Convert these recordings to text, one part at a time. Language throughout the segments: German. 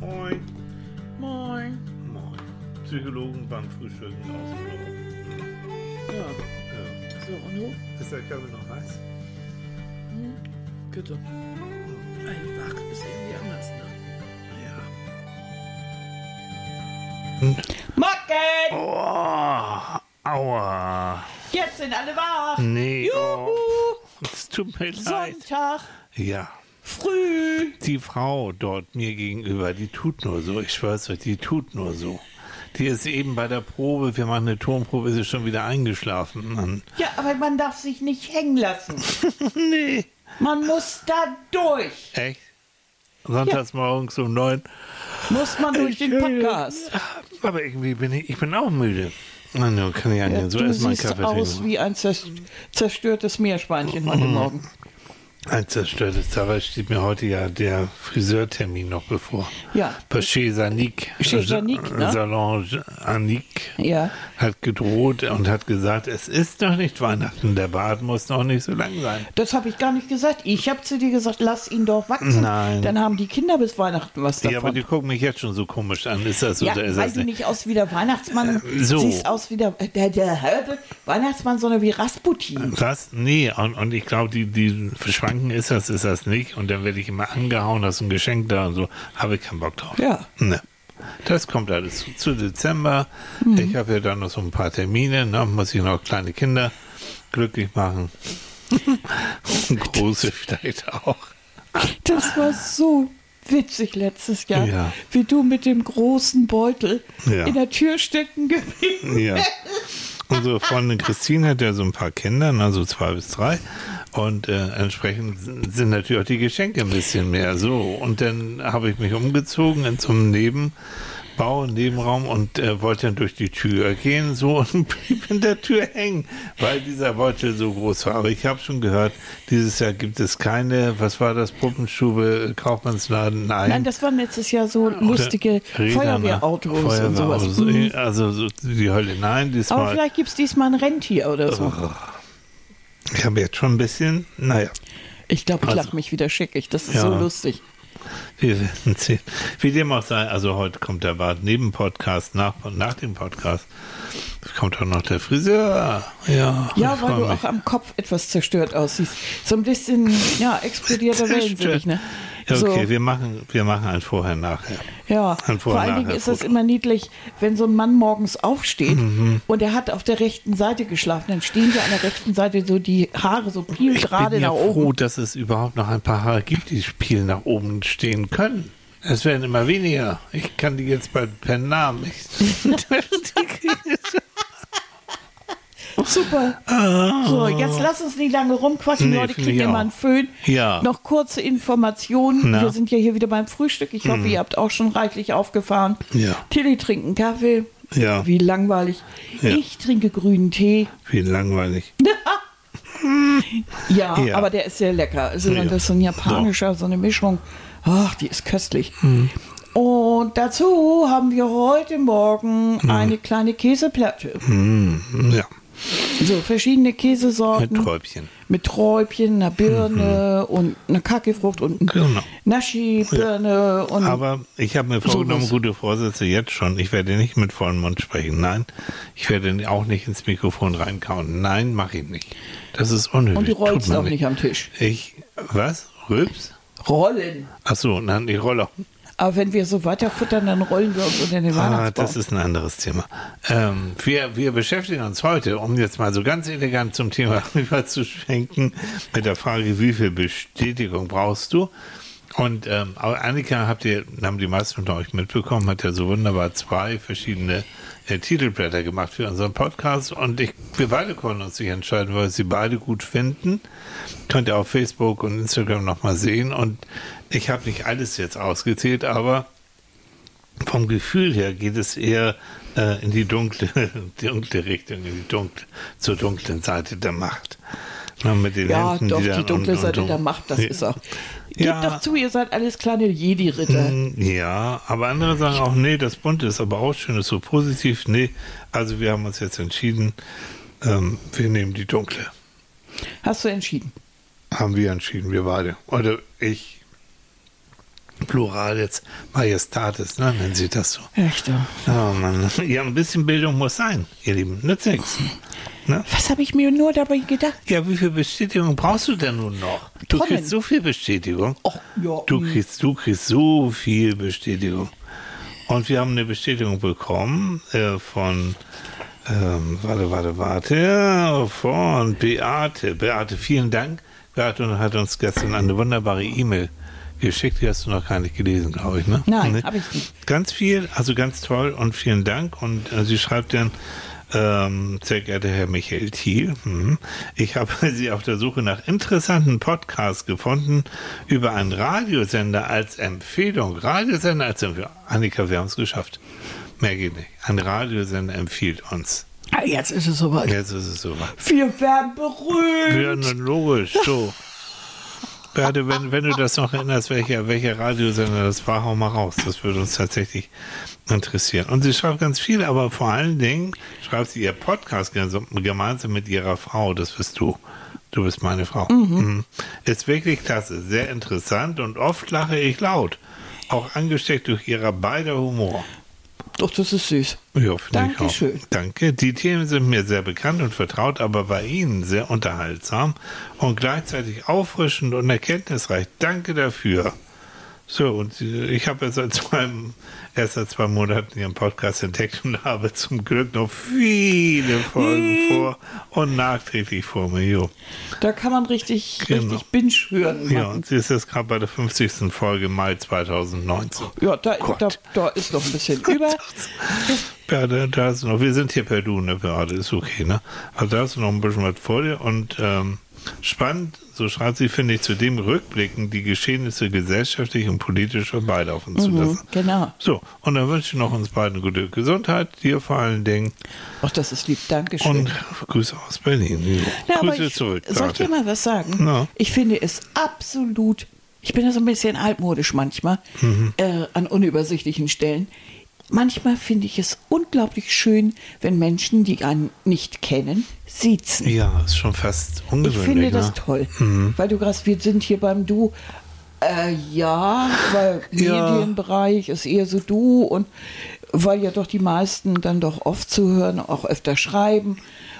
Moin. Moin. Moin. Psychologen beim Frühstücken aus dem Büro. Ja, Ja. so, und du? Ist der Kaffee noch heiß? Bitte. Ein Wach ist irgendwie anders, ne? Ja. Morgen! Oh, aua. Jetzt sind alle wach! Nee, oh. Juhu! Es tut mir leid. Sonntag, Ja. früh! Die Frau dort mir gegenüber, die tut nur so. Ich schwör's euch, die tut nur so. Die ist eben bei der Probe, wir machen eine Tonprobe, ist sie schon wieder eingeschlafen. Mann. Ja, aber man darf sich nicht hängen lassen. nee. Man muss da durch. Echt? Sonntags morgens um neun. Muss man durch den Podcast. Aber irgendwie bin ich, ich bin auch müde. Na, nun kann ich ja, Ja, so du siehst aus wie ein zers- zerstörtes Meerschweinchen heute Morgen. Ein zerstörtes Dabei steht mir heute ja der Friseurtermin noch bevor. Ja. Bei Chez Anik, Chez ne? Salon Anik, Ja. hat gedroht und hat gesagt, es ist noch nicht Weihnachten, der Bart muss noch nicht so lang sein. Das habe ich gar nicht gesagt. Ich habe zu dir gesagt, lass ihn doch wachsen. Nein. Dann haben die Kinder bis Weihnachten was davon. Ja, aber die gucken mich jetzt schon so komisch an. Ist das so Ja, oder ist weil das du nicht? aus wie der Weihnachtsmann so. siehst aus wie der, der, der, Weihnachtsmann, sondern wie Rasputin. Was? Nee, und, und ich glaube, die, die Schwanken ist das, ist das nicht. Und dann werde ich immer angehauen, hast ein Geschenk da und so. Habe ich keinen Bock drauf. Ja. Ne. Das kommt alles zu, zu Dezember. Mhm. Ich habe ja dann noch so ein paar Termine. Ne? Muss ich noch kleine Kinder glücklich machen. Und Große vielleicht auch. Das war so witzig letztes Jahr, Ja. wie du mit dem großen Beutel Ja. in der Tür stecken geblieben Ja. Unsere Freundin Christine hat ja so ein paar Kinder, also zwei bis drei. Und äh, entsprechend sind natürlich auch die Geschenke ein bisschen mehr so. Und dann habe ich mich umgezogen in so einem Nebenbau, Nebenraum und äh, wollte dann durch die Tür gehen so und blieb in der Tür hängen, weil dieser Beutel so groß war. Aber ich habe schon gehört, dieses Jahr gibt es keine, was war das, Puppenstube, Kaufmannsladen? Nein. Nein, das waren letztes Jahr so lustige? Feuerwehrautos und sowas. Mhm. Also so die Hölle, nein, Aber diesmal. vielleicht gibt es diesmal ein Rentier oder so. Ich habe jetzt schon ein bisschen, naja, Ich glaube, ich Also- lach mich wieder schickig. Das ist Ja. so lustig. wir werden sehen. Wie dem auch sei, also heute kommt der Bart neben Podcast, nach, nach dem Podcast kommt auch noch der Friseur. Ja, Ja, ich weil du mich. auch am Kopf etwas zerstört aussiehst. So ein bisschen, ja, explodierter Wellensittich, ne? Ja, okay, so, wir machen, wir machen ein Vorher, Nachher. ja. ein vor Vor- allen Dingen ist es immer niedlich, wenn so ein Mann morgens aufsteht Mhm. und er hat auf der rechten Seite geschlafen, dann stehen ja an der rechten Seite so die Haare so viel Ich gerade bin ja nach oben. froh, dass es überhaupt noch ein paar Haare gibt, die Spiel nach oben stehen können. Es werden immer weniger. Ich kann die jetzt bald per Namen. Super. So, jetzt lass uns nicht lange rumquatschen. Nee, Leute ich immer einen Föhn. Ja. Noch kurze Informationen. Na? Mhm. Wir sind ja hier wieder beim Frühstück. Ich hoffe, ihr habt auch schon reichlich aufgefahren. Ja. Tilly trinkt einen Kaffee. Ja. Wie langweilig. Ja. Ich trinke grünen Tee. Wie langweilig. Ja, Ja. aber der ist sehr lecker. Also Ja. das ist so ein japanischer, so eine Mischung. Ach, die ist köstlich. Mhm. Und dazu haben wir heute Morgen Mhm. eine kleine Käseplatte. Hm, ja, So verschiedene Käsesorten. mit Träubchen. mit Träubchen, einer Birne und einer Kackefrucht und Genau. Naschi-Birne und Aber ich habe mir vorgenommen, Sowas. gute Vorsätze jetzt schon. Ich werde nicht mit vollem Mund sprechen. Nein. Ich werde auch nicht ins Mikrofon reinkauen. Nein, mache ich nicht. Das ist unnötig. und du rollst auch nicht am Tisch. Ich, was? Rülps? Rollen. Ach so, nein, ich rolle auch. Aber wenn wir so weiter futtern, dann rollen wir uns unter den Ah, Weihnachtsbaum. das ist ein anderes Thema. Ähm, wir, wir beschäftigen uns heute, um jetzt mal so ganz elegant zum Thema überzuschwenken, mit der Frage, wie viel Bestätigung brauchst du? Und ähm, Annika, habt ihr, haben die meisten von euch mitbekommen, hat ja so wunderbar zwei verschiedene äh, Titelblätter gemacht für unseren Podcast und ich, wir beide konnten uns nicht entscheiden, weil wir sie beide gut finden. Könnt ihr auf Facebook und Instagram nochmal sehen und ich habe nicht alles jetzt ausgezählt, aber vom Gefühl her geht es eher äh, in die dunkle, dunkle Richtung, in die dunkle, zur dunklen Seite der Macht. Na, mit den ja, Händen, doch, die dann- dunkle und- Seite und- der Macht, das Ja. ist auch. Gebt Ja. doch zu, ihr seid alles kleine Jedi-Ritter. Mm, Ja, aber andere sagen auch, nee, das Bunte ist aber auch schön, ist so positiv. Nee, also wir haben uns jetzt entschieden, ähm, wir nehmen die dunkle. Hast du entschieden? Haben wir entschieden, wir beide. Oder ich Plural jetzt Majestatis, ne, nennen Sie das so. Echt, ja. Oh Mann. Ja, ein bisschen Bildung muss sein, ihr Lieben. Nützt nichts. Ne? Was habe ich mir nur dabei gedacht? Ja, wie viel Bestätigung brauchst du denn nun noch? Du Tonnen. kriegst so viel Bestätigung. Och, ja. Du mm. kriegst, du kriegst so viel Bestätigung. Und wir haben eine Bestätigung bekommen äh, von, ähm, warte, warte, warte, von Beate. Beate, vielen Dank. Beate hat uns gestern eine wunderbare E-Mail geschickt. Die hast du noch gar nicht gelesen, glaube ich, ne? Nein, Nee. habe ich nicht. Ganz viel, also ganz toll und vielen Dank. Und äh, sie schreibt dann, ähm, sehr geehrter Herr Michael Thiel, mhm, ich habe Sie auf der Suche nach interessanten Podcasts gefunden über einen Radiosender als Empfehlung. Radiosender als Empfehlung. Annika, wir haben es geschafft. Mehr geht nicht. Ein Radiosender empfiehlt uns. Ah, Jetzt ist es soweit. Jetzt ist es soweit. Wir werden berühmt. Ja, na, logisch, so. Beate, wenn, wenn du das noch erinnerst, welcher, welcher Radiosender das war, hau mal raus. Das würde uns tatsächlich interessieren. Und sie schreibt ganz viel, aber vor allen Dingen schreibt sie ihr Podcast gemeinsam mit ihrer Frau, das bist du. Du bist meine Frau. Mhm. Ist wirklich klasse, sehr interessant und oft lache ich laut. Auch angesteckt durch ihrer beider Humor. Doch, das ist süß. Ja, finde ich auch. Dankeschön. Danke. Die Themen sind mir sehr bekannt und vertraut, aber bei Ihnen sehr unterhaltsam und gleichzeitig auffrischend und erkenntnisreich. Danke dafür. So, und äh, ich habe ja seit zwei, erst seit zwei Monaten Ihren Podcast entdeckt und habe zum Glück noch viele Folgen vor und nachträglich vor mir. Jo. Da kann man richtig, Genau. richtig Binge hören. Ja, machen. und sie ist jetzt gerade bei der 50. Folge Mai 2019. Ja, da, da, da ist noch ein bisschen über. Ja, da, da ist noch, wir sind hier per Du, ne, gerade, ist okay, ne? Also da hast du noch ein bisschen was vor dir und ähm, spannend, so schreibt sie, finde ich, zudem rückblickend die Geschehnisse gesellschaftlich und politisch vorbeilaufen zu lassen. Genau. So, und dann wünsche ich noch uns beiden gute Gesundheit, dir vor allen Dingen Ach, das ist lieb. Dankeschön. und Grüße aus Berlin. Aber Grüße ich, zurück. Soll ich dir mal was sagen? Na. Ich finde es absolut, ich bin ja so ein bisschen altmodisch manchmal, Mhm. äh, an unübersichtlichen Stellen. Manchmal finde ich es unglaublich schön, wenn Menschen, die einen nicht kennen, siezen. Ja, ist schon fast Ich ungewöhnlich. finde das ne? toll, weil du gerade, wir sind hier beim Du. Äh, ja, weil Ja. Medienbereich ist eher so Du und weil ja doch die meisten dann doch oft zuhören, auch öfter schreiben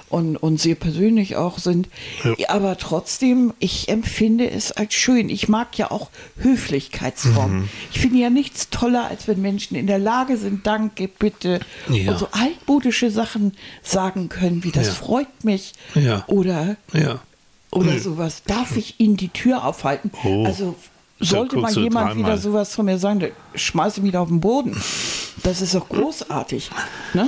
und, und sehr persönlich auch sind. Ja. Aber trotzdem, ich empfinde es als schön. Ich mag ja auch Höflichkeitsformen. Mhm. Ich finde ja nichts toller, als wenn Menschen in der Lage sind, danke, bitte, Ja. und so altmodische Sachen sagen können, wie das Ja. freut mich oder oder Hm. sowas. Darf ich Ihnen die Tür aufhalten? Oh. Also sollte du jemand wieder sowas von mir sagen, schmeiße ich wieder auf den Boden. Das ist doch großartig. Ne?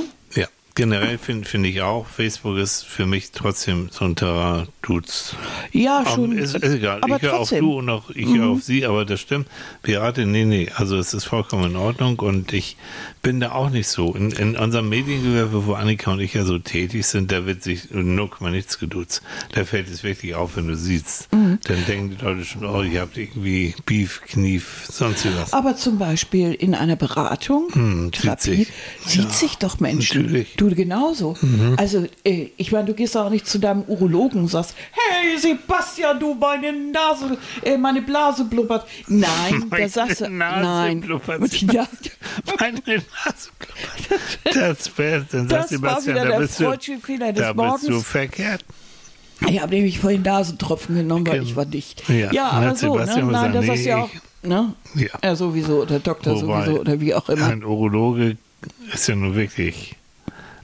Generell finde find ich auch, Facebook ist für mich trotzdem so ein Terrain, dudes. Ja, schon. ist, ist egal. Aber ich höre auf. Mhm. du und auch ich höre auf sie, aber das stimmt. Beate, nee, nee, also es ist vollkommen in Ordnung und ich bin da auch nicht so. In, in unserem Mediengewerbe, wo Annika und ich ja so tätig sind, da wird sich null mal nichts geduzt. Da fällt es wirklich auf, wenn du siehst. Mhm. Dann denken die Leute schon, oh, ihr habt irgendwie Beef, Knief, sonst was. Aber zum Beispiel in einer Beratung, Hm, sieht Therapie, sich. sieht Ja, sich doch Menschen. natürlich. Du genauso. Also, äh, ich meine, du gehst auch nicht zu deinem Urologen und sagst, hey Sebastian, du meine Nase, äh, meine Blase blubbert. Nein, da Meine sagst du, Nase nein. blubbert. Ja, Meine Nase blubbert. Das wäre, dann Das sagt war Sebastian, wieder da der bist du, freudsche Fehler des da bist du Morgens. verkehrt. Ich habe nämlich vorhin Nasentropfen genommen, weil Genau. ich war dicht. Ja, Ja, und aber so, ne? Sebastian Nein, gesagt, das ist ja nee, auch, ne? Ja. Ja, sowieso, oder Doktor Wobei, sowieso, oder wie auch immer. Ein Urologe ist ja nur wirklich,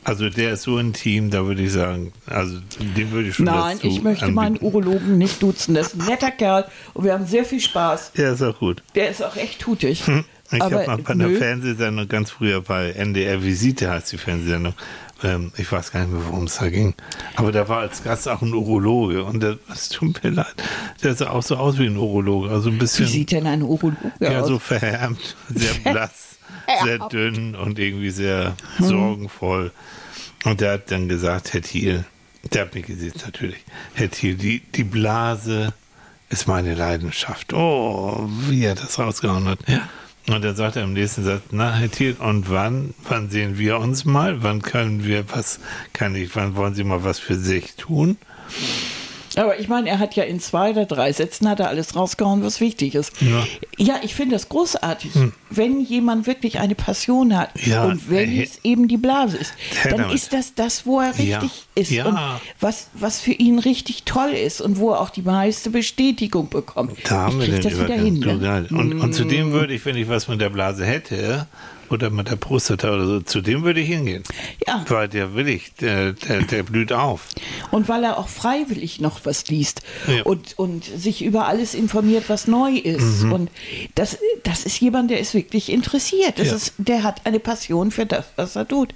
also der ist so intim, da würde ich sagen, also dem würde ich schon Nein, ich möchte meinen anbieten. Urologen nicht duzen. Das ist ein netter Kerl und wir haben sehr viel Spaß. Ja, ist auch gut. Der ist auch echt tutig. Hm. Ich habe mal bei einer nö. Fernsehsendung ganz früher bei NDR Visite heißt die Fernsehsendung. Ähm, ich weiß gar nicht mehr, worum es da ging. Aber da war als Gast auch ein Urologe und der, es tut mir leid, der sah auch so aus wie ein Urologe. Also ein Wie bisschen. sieht denn ein Urologe Ja, aus? so verhärmt, sehr blass, sehr dünn und irgendwie sehr Hm. sorgenvoll. Und der hat dann gesagt, Herr Thiel, der hat mich gesehen natürlich, Herr Thiel, die, die Blase ist meine Leidenschaft. Oh, wie er das rausgehauen hat. Und dann sagt er im nächsten Satz, na, Herr Thiel, und wann, wann sehen wir uns mal? Wann können wir was, kann ich, wann wollen Sie mal was für sich tun? Aber ich meine, er hat ja in zwei oder drei Sätzen hat er alles rausgehauen, was wichtig ist. Ja. Ja, ich finde das großartig, wenn jemand wirklich eine Passion hat Ja, und wenn äh, es eben die Blase ist, dann damit. ist das das, wo er Ja, richtig ist ja. und was, was für ihn richtig toll ist und wo er auch die meiste Bestätigung bekommt. Da haben ich wir den das wieder hin. Ne? Und, und zu dem würde ich, wenn ich was mit der Blase hätte oder mit der Prostata oder so, zu dem würde ich hingehen. Ja. Weil der will ich, der, der, der blüht auf. Und weil er auch freiwillig noch was liest Ja. und, und sich über alles informiert, was neu ist. Mhm. Und das, das ist jemand, der ist wirklich interessiert. Das Ja. ist, der hat eine Passion für das, was er tut.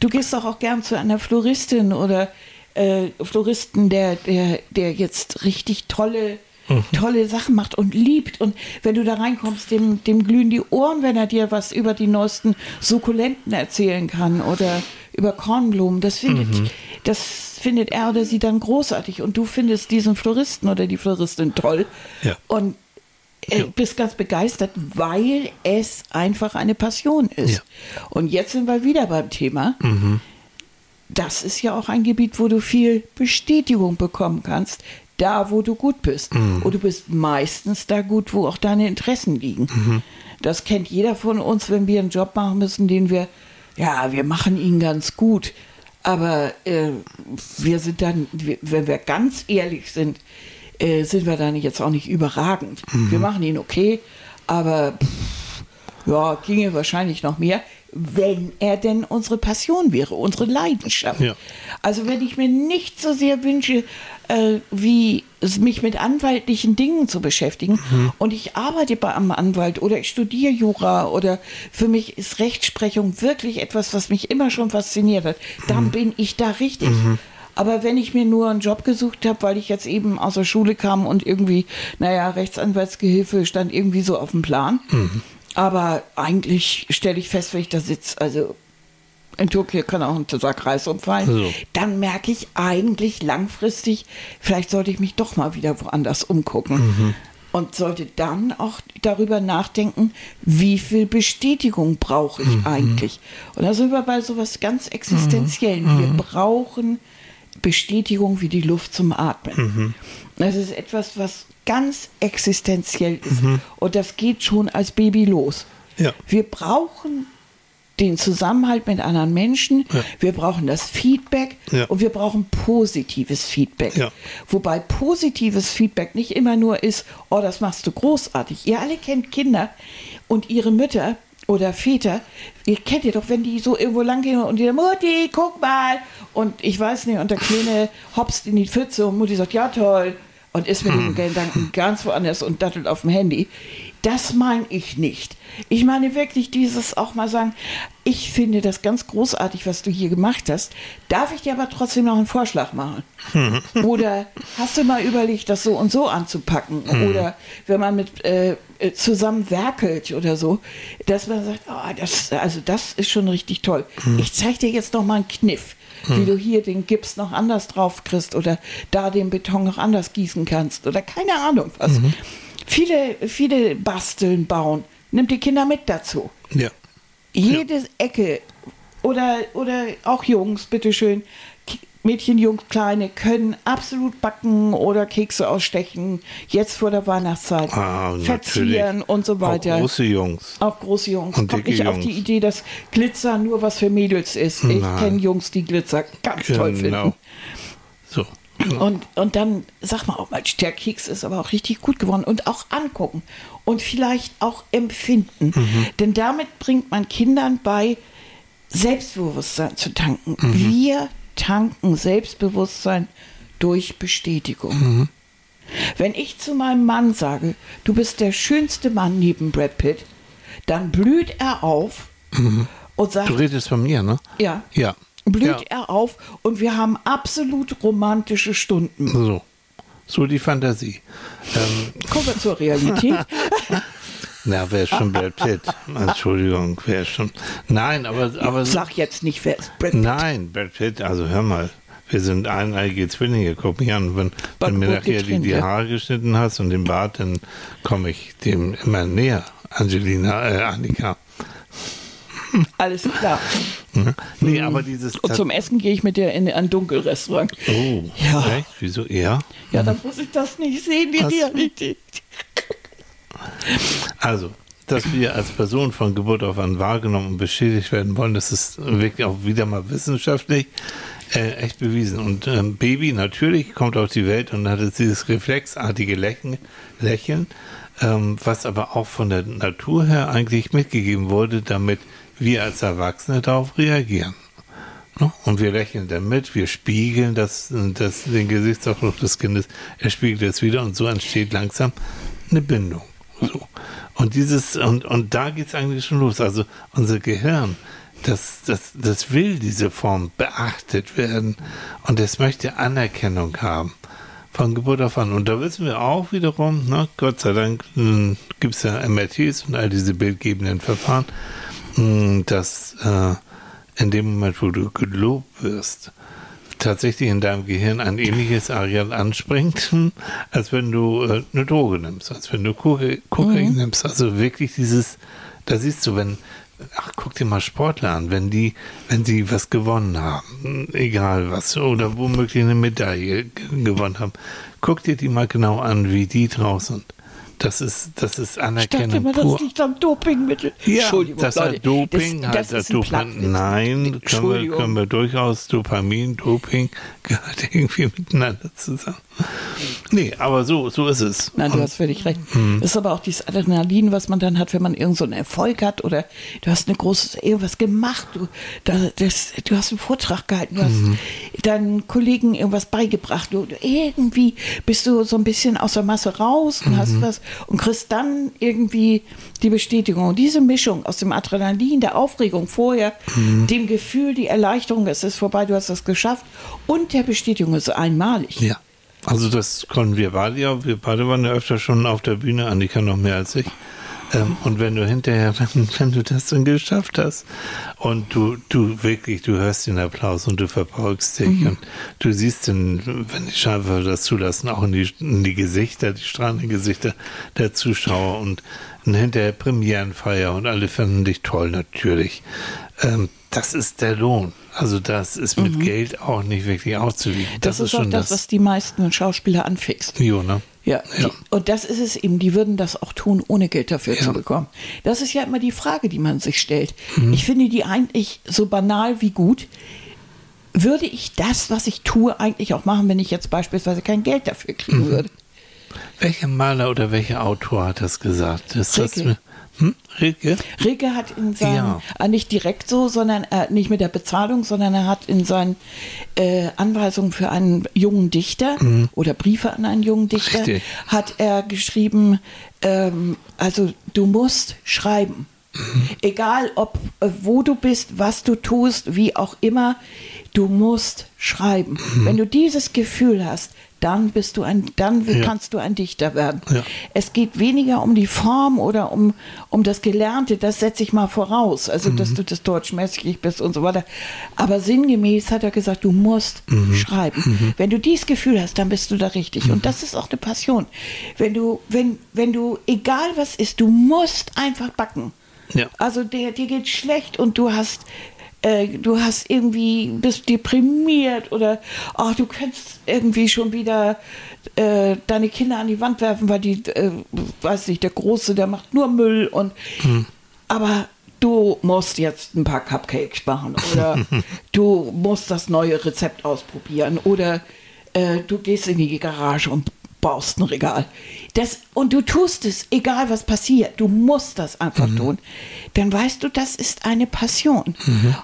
Du gehst doch auch gern zu einer Floristin oder äh, Floristen, der, der, der jetzt richtig tolle Mhm. tolle Sachen macht und liebt. Und wenn du da reinkommst, dem, dem glühen die Ohren, wenn er dir was über die neuesten Sukkulenten erzählen kann oder über Kornblumen. Das findet, Mhm. das findet er oder sie dann großartig. Und du findest diesen Floristen oder die Floristin toll. Ja. Und äh, Ja. bist ganz begeistert, weil es einfach eine Passion ist. Ja. Und jetzt sind wir wieder beim Thema. Das ist ja auch ein Gebiet, wo du viel Bestätigung bekommen kannst, da wo du gut bist. Und du bist meistens da gut, wo auch deine Interessen liegen. Das kennt jeder von uns, wenn wir einen Job machen müssen, den wir, ja, wir machen ihn ganz gut. Aber äh, wir sind dann, wenn wir ganz ehrlich sind, äh, sind wir dann jetzt auch nicht überragend. Wir machen ihn okay, aber pff, ja, ginge wahrscheinlich noch mehr, wenn er denn unsere Passion wäre, unsere Leidenschaft. Ja. Also wenn ich mir nicht so sehr wünsche, äh, wie mich mit anwaltlichen Dingen zu beschäftigen. Und ich arbeite bei einem Anwalt oder ich studiere Jura oder für mich ist Rechtsprechung wirklich etwas, was mich immer schon fasziniert hat, dann bin ich da richtig. Aber wenn ich mir nur einen Job gesucht habe, weil ich jetzt eben aus der Schule kam und irgendwie, naja, Rechtsanwaltsgehilfe stand irgendwie so auf dem Plan. Aber eigentlich stelle ich fest, wenn ich da sitze, also in Tokio kann auch ein Sack Reis umfallen, So. dann merke ich eigentlich langfristig, vielleicht sollte ich mich doch mal wieder woanders umgucken. Mhm. Und sollte dann auch darüber nachdenken, wie viel Bestätigung brauche ich Mhm. eigentlich. Und da sind wir bei sowas ganz Existenziellen. Mhm. Wir brauchen Bestätigung wie die Luft zum Atmen. Mhm. Das ist etwas, was ganz existenziell ist. Mhm. Und das geht schon als Baby los. Ja. Wir brauchen den Zusammenhalt mit anderen Menschen, Ja. wir brauchen das Feedback Ja. und wir brauchen positives Feedback. Ja. Wobei positives Feedback nicht immer nur ist, oh, das machst du großartig. Ihr alle kennt Kinder und ihre Mütter oder Väter. Ihr kennt ihr doch, wenn die so irgendwo lang gehen und die sagen, Mutti, guck mal. Und ich weiß nicht, und der Kleine hopst in die Pfütze und Mutti sagt, ja toll. Und ist mit dem Gedanken ganz woanders und dattelt auf dem Handy. Das meine ich nicht. Ich meine wirklich dieses auch mal sagen, ich finde das ganz großartig, was du hier gemacht hast. Darf ich dir aber trotzdem noch einen Vorschlag machen? Oder hast du mal überlegt, das so und so anzupacken? Oder wenn man mit äh, äh, zusammen werkelt oder so, dass man sagt, oh, das, also das ist schon richtig toll. Ich zeige dir jetzt noch mal einen Kniff, wie du hier den Gips noch anders drauf kriegst oder da den Beton noch anders gießen kannst oder keine Ahnung was. Viele, viele basteln, bauen. Nimm die Kinder mit dazu. Ja. Jede Ecke oder, oder auch Jungs, bitteschön, Mädchen, Jungs, Kleine können absolut backen oder Kekse ausstechen, jetzt vor der Weihnachtszeit, Ah, verzieren natürlich. und so weiter. Auch große Jungs. Auch große Jungs. Und Kommt nicht auf die Idee, dass Glitzer nur was für Mädels ist. Ich Nein. kenne Jungs, die Glitzer ganz toll finden. Genau. So. Und, und dann sag mal auch mal, der Keks ist aber auch richtig gut geworden. Und auch angucken und vielleicht auch empfinden. Mhm. Denn damit bringt man Kindern bei, Selbstbewusstsein zu tanken. Mhm. Wir tanken Selbstbewusstsein durch Bestätigung. Mhm. Wenn ich zu meinem Mann sage, du bist der schönste Mann neben Brad Pitt, dann blüht er auf und sagt, Du redest von mir, ne? ja, Ja. blüht ja. er auf und wir haben absolut romantische Stunden. So. So die Fantasie. Ähm, Kommen wir zur Realität. na, wer ist schon Brad Pitt? Entschuldigung, wer ist schon. Nein, aber, aber Sag jetzt nicht, wer ist Brad Pitt. nein, Brad Pitt, also hör mal. Wir sind eineige Zwillinge, guck mich an. Wenn, wenn mir nachher die, die. Haare geschnitten hast und den Bart, dann komme ich dem immer näher, Angelina, äh, Annika. Alles klar. Mhm. Nee, aber dieses. Und zum Essen gehe ich mit dir in ein Dunkelrestaurant. Oh, Ja. echt? Wieso? Ja. Ja, dann muss ich das nicht sehen, die. Realität. Also, dass wir als Person von Geburt auf an wahrgenommen und bestätigt werden wollen, das ist wirklich auch wieder mal wissenschaftlich äh, echt bewiesen. Und ähm, Baby natürlich kommt auf die Welt und hat jetzt dieses reflexartige Lächeln, Lächeln ähm, was aber auch von der Natur her eigentlich mitgegeben wurde, damit wir als Erwachsene darauf reagieren. Ne? Und wir lächeln dann mit, wir spiegeln das, das, den Gesichtsausdruck des Kindes, er spiegelt es wieder und so entsteht langsam eine Bindung. So. Und dieses, und, und da geht es eigentlich schon los. Also unser Gehirn, das, das, das will diese Form beachtet werden und es möchte Anerkennung haben. Von Geburt auf an. Und da wissen wir auch wiederum, ne, Gott sei Dank gibt es ja MRTs und all diese bildgebenden Verfahren, mh, dass äh, in dem Moment, wo du gelobt wirst, tatsächlich in deinem Gehirn ein ähnliches Areal anspringt, als wenn du äh, eine Droge nimmst, als wenn du Kokain, Kokain nimmst. Also wirklich dieses, da siehst du, wenn, ach, guck dir mal Sportler an, wenn die, wenn sie was gewonnen haben, egal was, oder womöglich eine Medaille gewonnen haben, guck dir die mal genau an, wie die draus sind. Das ist, das ist Ich dachte Anerkennung immer, pur. das liegt am Dopingmittel. Ja, Entschuldigung, das Leute. Doping, das, das das ist ein Doping. Nein, können wir, können wir durchaus Dopamin, Doping gehört irgendwie miteinander zusammen. Nee, aber so, so ist es. Nein, du Und- hast völlig recht. Mhm. Das ist aber auch dieses Adrenalin, was man dann hat, wenn man irgendeinen so einen Erfolg hat oder du hast eine große irgendwas gemacht, du, da, das, du hast einen Vortrag gehalten, du Mhm. hast deinen Kollegen irgendwas beigebracht, du, du, irgendwie bist du so ein bisschen aus der Masse raus und Mhm. hast was und kriegst dann irgendwie die Bestätigung. Und diese Mischung aus dem Adrenalin, der Aufregung vorher, Mhm. dem Gefühl, die Erleichterung, es ist vorbei, du hast das geschafft und der Bestätigung ist einmalig. Ja. Also das konnten wir beide ja. Wir beide waren ja öfter schon auf der Bühne, Annika noch mehr als ich. Ähm, und wenn du hinterher, wenn, wenn du das dann geschafft hast und du, du wirklich, du hörst den Applaus und du verbeugst dich und du siehst den, wenn die Scheinwerfer das zulassen, auch in die, in die Gesichter, die strahlenden Gesichter der Zuschauer und, und hinterher Premierenfeier und alle fanden dich toll, natürlich. Ähm, das ist der Lohn. Also das ist mit Geld auch nicht wirklich auszuwiegen. Das, ist auch das, was die meisten Schauspieler anfixt. Jo, ne? Ja, Ja. Die, und das ist es eben, die würden das auch tun, ohne Geld dafür Ja. zu bekommen. Das ist ja immer die Frage, die man sich stellt. Mhm. Ich finde die eigentlich so banal wie gut. Würde ich das, was ich tue, eigentlich auch machen, wenn ich jetzt beispielsweise kein Geld dafür Mhm. kriegen würde? Welcher Maler oder welcher Autor hat das gesagt? Ist das Rilke. Hm? Rilke? Rilke hat in seinen, Ja. äh, nicht direkt so, sondern äh, nicht mit der Bezahlung, sondern er hat in seinen äh, Anweisungen für einen jungen Dichter oder Briefe an einen jungen Dichter, Mhm. Richtig. hat er geschrieben, ähm, also du musst schreiben. Mhm. Egal ob äh, wo du bist, was du tust, wie auch immer, du musst schreiben. Mhm. Wenn du dieses Gefühl hast, dann bist du ein, dann Ja. kannst du ein Dichter werden. Ja. Es geht weniger um die Form oder um, um das Gelernte, das setze ich mal voraus, also Mhm. dass du das deutschmäßig bist und so weiter. Aber sinngemäß hat er gesagt, du musst Mhm. schreiben. Wenn du dieses Gefühl hast, dann bist du da richtig. Und das ist auch eine Passion. Wenn du, wenn, wenn du, egal was ist, du musst einfach backen. Ja. Also der, dir geht schlecht und du hast äh, du hast irgendwie bist deprimiert oder ach, du kannst irgendwie schon wieder äh, deine Kinder an die Wand werfen, weil die äh, weiß nicht, der große, der macht nur Müll und aber du musst jetzt ein paar Cupcakes machen oder du musst das neue Rezept ausprobieren oder äh, du gehst in die Garage und baust ein Regal. Das, und du tust es, egal was passiert, du musst das einfach Mhm. tun. Dann weißt du, das ist eine Passion.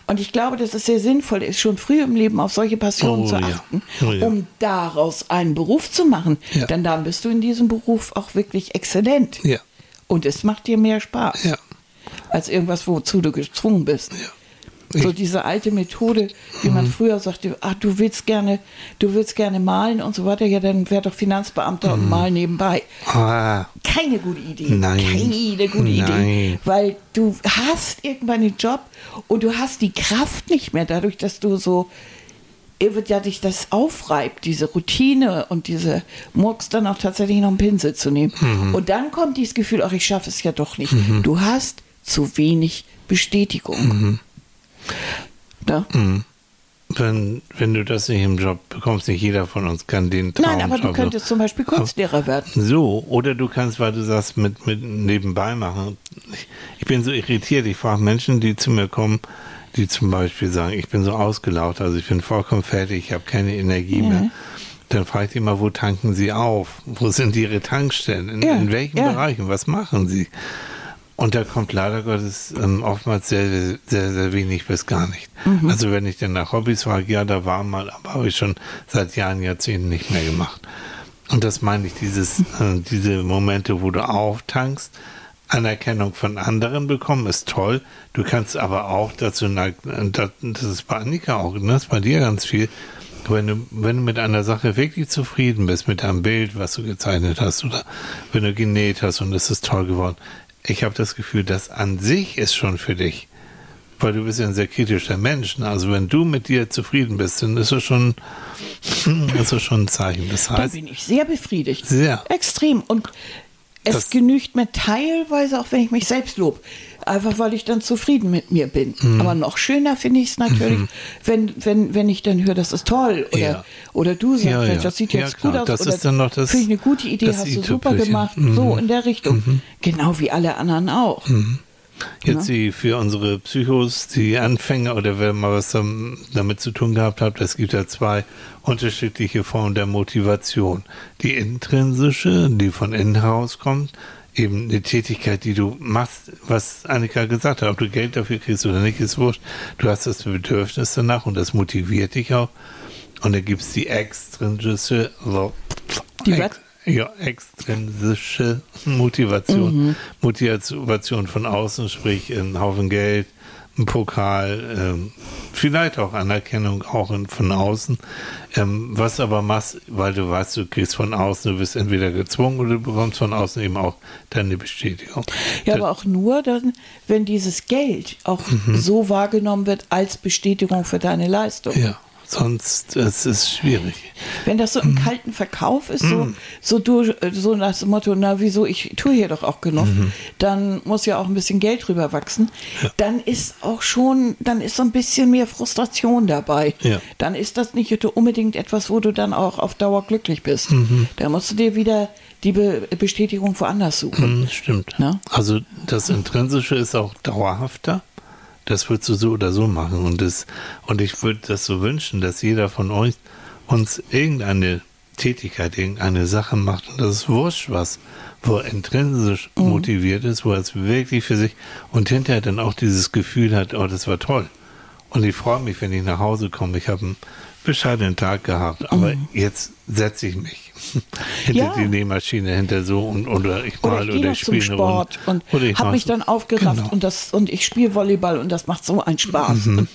Und ich glaube, dass es sehr sinnvoll ist, schon früh im Leben auf solche Passionen Oh zu ja. achten, Oh ja. um daraus einen Beruf zu machen. Ja. Denn dann bist du in diesem Beruf auch wirklich exzellent. Ja. Und es macht dir mehr Spaß Ja. als irgendwas, wozu du gezwungen bist. So diese alte Methode, wie Mhm. man früher sagte, ach, du willst gerne, du willst gerne malen und so weiter, ja, dann wär doch Finanzbeamter und mal nebenbei. Ah, Keine gute Idee. Nein. Keine gute Nein. Idee. Weil du hast irgendwann einen Job und du hast die Kraft nicht mehr, dadurch, dass du so ihr wird ja dich das aufreibt, diese Routine und diese Murks dann auch tatsächlich noch einen Pinsel zu nehmen. Mhm. Und dann kommt dieses Gefühl, ach, ich schaffe es ja doch nicht. Du hast zu wenig Bestätigung. Ne? Wenn, wenn du das nicht im Job bekommst, nicht jeder von uns kann den Traum Nein, aber du könntest zum Beispiel Kunstlehrer werden. So, oder du kannst, weil du sagst, mit, mit nebenbei machen. Ich, ich bin so irritiert, ich frage Menschen, die zu mir kommen, die zum Beispiel sagen, ich bin so ausgelaugt, also ich bin vollkommen fertig, ich habe keine Energie Ja. mehr. Dann frage ich die mal, wo tanken sie auf? Wo sind ihre Tankstellen? In, Ja, in welchen ja. Bereichen? Was machen sie? Und da kommt leider Gottes ähm, oftmals sehr, sehr, sehr, sehr wenig bis gar nicht. Mhm. Also wenn ich dann nach Hobbys frage, ja, da war mal, aber habe ich schon seit Jahren, Jahrzehnten nicht mehr gemacht. Und das meine ich, dieses, äh, diese Momente, wo du auftankst, Anerkennung von anderen bekommen, ist toll. Du kannst aber auch dazu neigen, das, das ist bei Annika auch, ne, das ist bei dir ganz viel, wenn du, wenn du mit einer Sache wirklich zufrieden bist, mit einem Bild, was du gezeichnet hast, oder wenn du genäht hast und es ist toll geworden, ich habe das Gefühl, das an sich ist schon für dich. Weil du bist ja ein sehr kritischer Mensch. ne? Also wenn du mit dir zufrieden bist, dann ist es schon, ist es schon ein Zeichen. Das Da heißt, bin ich sehr befriedigt. Sehr. Extrem. Und es Das- genügt mir teilweise auch, wenn ich mich selbst lob. Einfach weil ich dann zufrieden mit mir bin. Mhm. Aber noch schöner finde ich es natürlich, wenn, wenn, wenn ich dann höre, das ist toll. Oder, Ja. oder du sagst, Ja, ja. Das sieht jetzt gut aus. Das oder ist dann noch das- Finde ich eine gute Idee, hast du super gemacht. Mhm. So in der Richtung. Genau wie alle anderen auch. Jetzt die für unsere Psychos, die Anfänger oder wer mal was dam- damit zu tun gehabt hat, es gibt ja zwei unterschiedliche Formen der Motivation. Die intrinsische, die von innen herauskommt, eben eine Tätigkeit, die du machst, was Annika gesagt hat, ob du Geld dafür kriegst oder nicht, ist wurscht. Du hast das Bedürfnis danach und das motiviert dich auch. Und dann gibt es die extrinsische, Die was? ja, extrinsische Motivation. Motivation von außen, sprich ein Haufen Geld, Pokal, ähm, vielleicht auch Anerkennung auch in, von außen. Ähm, was aber machst, weil du weißt, du kriegst von außen, du wirst entweder gezwungen oder du bekommst von außen eben auch deine Bestätigung. Ja, Das- aber auch nur dann, wenn dieses Geld auch so wahrgenommen wird als Bestätigung für deine Leistung. ja, sonst es ist schwierig. Wenn das so im kalten Verkauf ist, so, so, du, so nach dem Motto, na wieso, ich tue hier doch auch genug, Mhm. dann muss ja auch ein bisschen Geld drüber wachsen, dann ist auch schon, dann ist so ein bisschen mehr Frustration dabei. Ja. Dann ist das nicht unbedingt etwas, wo du dann auch auf Dauer glücklich bist. Mhm. Da musst du dir wieder die Be Bestätigung woanders suchen. Hm, stimmt. Na? Also das Intrinsische ist auch dauerhafter. Das würdest du so oder so machen. Und, das, und ich würde das so wünschen, dass jeder von euch uns irgendeine Tätigkeit, irgendeine Sache macht. Und das ist wurscht was, wo er intrinsisch motiviert ist, wo er es wirklich für sich und hinterher dann auch dieses Gefühl hat, oh, das war toll. Und ich freue mich, wenn ich nach Hause komme. Ich habe einen bescheidenen Tag gehabt, aber jetzt setze ich mich hinter Ja. die Nähmaschine, hinter so und oder ich Oder mal ich oder, gehe noch ich zum spiele Runde. Sport und Oder ich habe mich so- dann aufgerafft Genau. und das und ich spiele Volleyball und das macht so einen Spaß. Mhm. Und,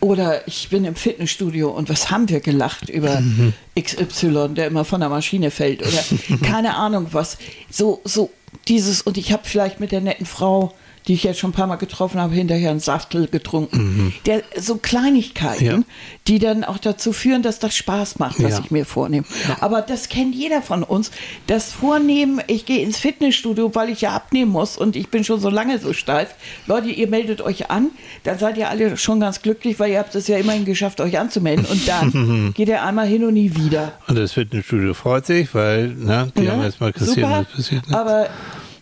oder ich bin im Fitnessstudio und was haben wir gelacht über Mhm. XY, der immer von der Maschine fällt oder keine Ahnung was. So so dieses und ich habe vielleicht mit der netten Frau die ich jetzt schon ein paar Mal getroffen habe, hinterher einen Saftel getrunken. Der, so Kleinigkeiten, Mhm. Ja. die dann auch dazu führen, dass das Spaß macht, was Ja. ich mir vornehme. Aber das kennt jeder von uns. Das Vornehmen, ich gehe ins Fitnessstudio, weil ich ja abnehmen muss und ich bin schon so lange so steif. Leute, ihr meldet euch an, dann seid ihr alle schon ganz glücklich, weil ihr habt es ja immerhin geschafft, euch anzumelden. Und dann geht ihr einmal hin und nie wieder. Und das Fitnessstudio freut sich, weil ne, die haben jetzt mal kassiert, was passiert. Ne? aber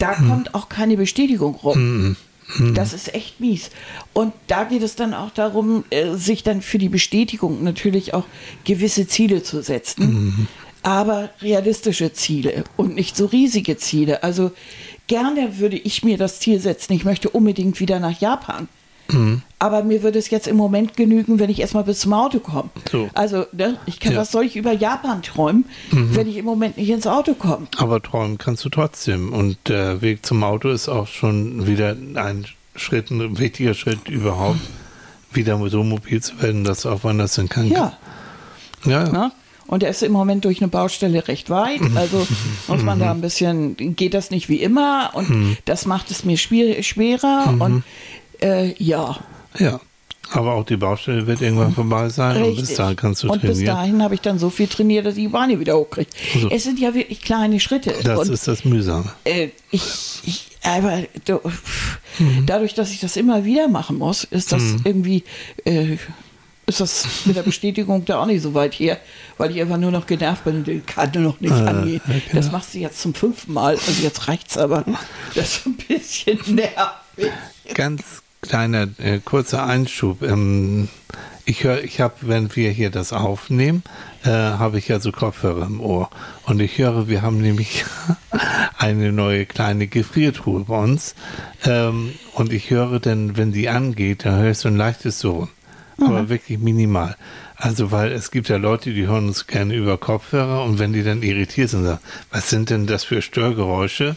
da kommt auch keine Bestätigung rum. Das ist echt mies. Und da geht es dann auch darum, äh, sich dann für die Bestätigung natürlich auch gewisse Ziele zu setzen. Aber realistische Ziele und nicht so riesige Ziele. Also gerne würde ich mir das Ziel setzen, ich möchte unbedingt wieder nach Japan. Aber mir würde es jetzt im Moment genügen, wenn ich erstmal bis zum Auto komme. So. Also, ne, ich kann, Ja. was soll ich über Japan träumen, wenn ich im Moment nicht ins Auto komme? Aber träumen kannst du trotzdem. Und der Weg zum Auto ist auch schon wieder ein Schritt, ein wichtiger Schritt überhaupt, wieder so mobil zu werden, dass du auch woanders hin kannst. Ja. Ja. Ne? Und er ist im Moment durch eine Baustelle recht weit. Also muss man da ein bisschen, geht das nicht wie immer und das macht es mir schwier schwerer. Und äh, ja, ja. Aber auch die Baustelle wird irgendwann vorbei sein und bis richtig. dahin kannst du und bis trainieren. dahin habe ich dann so viel trainiert, dass ich die Beine wieder hochkriege. Also. Es sind ja wirklich kleine Schritte. Das und ist das Mühsame. äh, ich, ich, aber du, Dadurch, dass ich das immer wieder machen muss, ist das irgendwie, äh, ist das mit der Bestätigung da auch nicht so weit her, weil ich einfach nur noch genervt bin und den kann noch nicht angehen. ja, genau. Das machst du jetzt zum fünften Mal, also jetzt reicht's aber. Das ist ein bisschen nervig. Ganz kleiner, äh, kurzer Einschub. Ähm, ich höre, ich habe, wenn wir hier das aufnehmen, äh, habe ich ja so Kopfhörer im Ohr. Und ich höre, wir haben nämlich eine neue kleine Gefriertruhe bei uns. Ähm, und ich höre dann, wenn die angeht, dann höre ich so ein leichtes Surren. Aber wirklich minimal. Also, weil es gibt ja Leute, die hören uns gerne über Kopfhörer und wenn die dann irritiert sind, sagen, was sind denn das für Störgeräusche?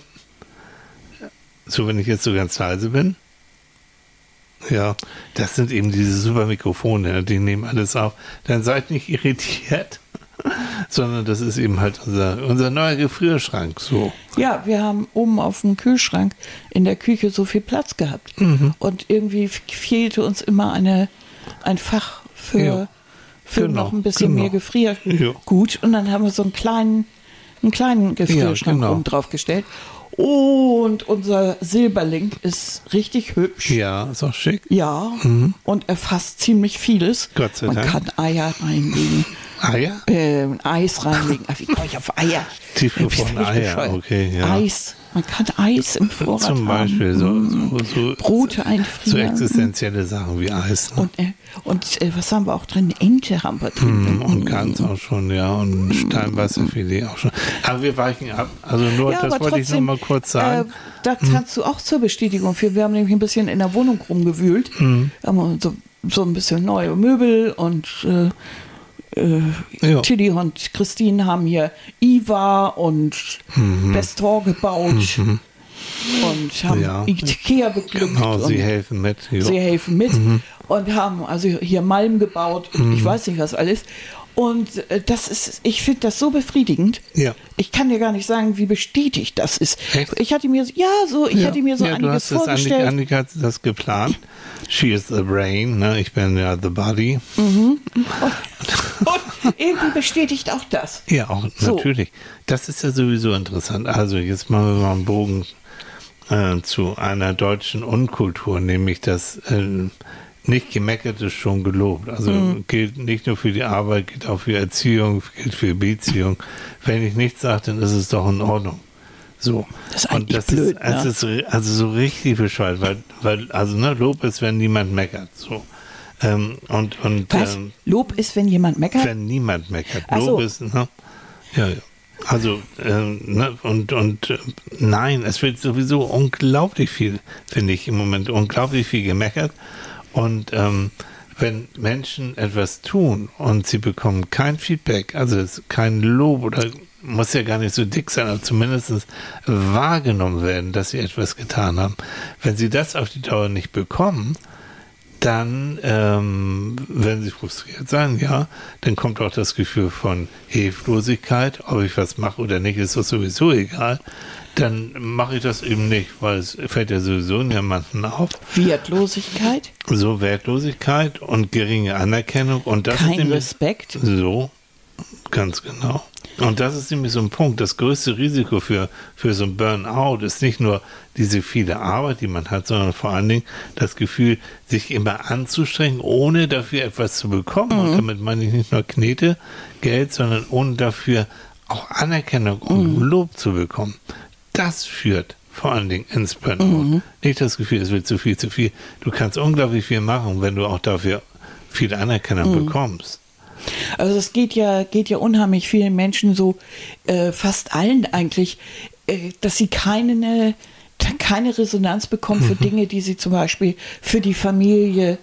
So, wenn ich jetzt so ganz leise bin. Ja, das sind eben diese super Mikrofone, die nehmen alles auf. Dann seid nicht irritiert, sondern das ist eben halt unser, unser neuer Gefrierschrank. So. Ja, wir haben oben auf dem Kühlschrank in der Küche so viel Platz gehabt. Mhm. Und irgendwie fehlte uns immer eine, ein Fach für, Ja. für Genau, noch ein bisschen genau. mehr Gefrier. Ja. Gut, und dann haben wir so einen kleinen, einen kleinen Gefrierschrank genau. oben drauf gestellt. Und unser Silberling ist richtig hübsch. Ja, ist auch schick. Ja, und erfasst ziemlich vieles. Mhm. Gott sei Man Dank. kann Eier reinlegen, Eier? äh, Eis reinlegen. Ach, wie komme ich auf Eier? Ich Eier, bescheuert. okay, ja. Eis. Man kann Eis im Vorrat Zum Beispiel haben. so, so, so, Brote so einfrieren. existenzielle Sachen wie Eis. Ne? Und, äh, und äh, was haben wir auch drin? Ente haben wir drin. Hm, Und Gans auch schon, ja, und Steinwasserfilet auch schon. Aber wir weichen ab. Also nur, Ja, das wollte ich noch trotzdem, mal kurz sagen. Äh, da kannst du auch zur Bestätigung für. Wir haben nämlich ein bisschen in der Wohnung rumgewühlt. Hm. Haben so, so ein bisschen neue Möbel und äh, Ja. Tilly und Christine haben hier Iva und Mhm. Bestor gebaut und haben Ja. Ikea beglückt. genau, sie helfen mit. Jo. Sie helfen mit und haben also hier Malm gebaut und ich weiß nicht was alles. Und äh, das ist, ich finde das so befriedigend. Ja. Ich kann dir gar nicht sagen, wie bestätigt das ist. Echt? Ich hatte mir, ja, so, ich ja. hatte mir so ja, du einiges hast das, Annika, vorgestellt. Annika hat das geplant. She is the brain, ne? ich bin ja the body. Und irgendwie bestätigt auch das. Ja, auch So. natürlich. Das ist ja sowieso interessant. Also jetzt machen wir mal einen Bogen äh, zu einer deutschen Unkultur, nämlich das äh, nicht gemeckert ist schon gelobt. Also Mhm. gilt nicht nur für die Arbeit, gilt auch für Erziehung, gilt für Beziehung. Wenn ich nichts sage, dann ist es doch in Ordnung. So. Das ist eigentlich das blöd, ist, es ne? ist also so richtig bescheuert, weil, weil also ne, Lob ist, wenn niemand meckert. So. Ähm, und und Was? ähm, Lob ist, wenn jemand meckert? wenn niemand meckert. Ach so. Lob ist, ne? Ja, ja. Also, ähm, ne, und, und äh, nein, es wird sowieso unglaublich viel, finde ich im Moment, unglaublich viel gemeckert. Und ähm, wenn Menschen etwas tun und sie bekommen kein Feedback, also kein Lob oder muss ja gar nicht so dick sein, aber zumindest wahrgenommen werden, dass sie etwas getan haben. Wenn sie das auf die Dauer nicht bekommen, dann ähm, werden sie frustriert sein, ja. Dann kommt auch das Gefühl von Hilflosigkeit, ob ich was mache oder nicht, ist doch sowieso egal. Dann mache ich das eben nicht, weil es fällt ja sowieso niemanden auf. Wertlosigkeit? So Wertlosigkeit und geringe Anerkennung und das Kein nämlich Respekt? so, ganz genau. Und das ist nämlich so ein Punkt. Das größte Risiko für, für so ein Burnout ist nicht nur diese viele Arbeit, die man hat, sondern vor allen Dingen das Gefühl, sich immer anzustrengen, ohne dafür etwas zu bekommen. Und damit meine ich nicht nur Knete, Geld, sondern ohne dafür auch Anerkennung und Lob zu bekommen. Das führt vor allen Dingen ins Burnout. Nicht das Gefühl, es wird zu viel, zu viel. Du kannst unglaublich viel machen, wenn du auch dafür viel Anerkennung bekommst. Also es geht ja, geht ja unheimlich vielen Menschen so, äh, fast allen eigentlich, äh, dass sie keine, keine Resonanz bekommen für Dinge, die sie zum Beispiel für die Familie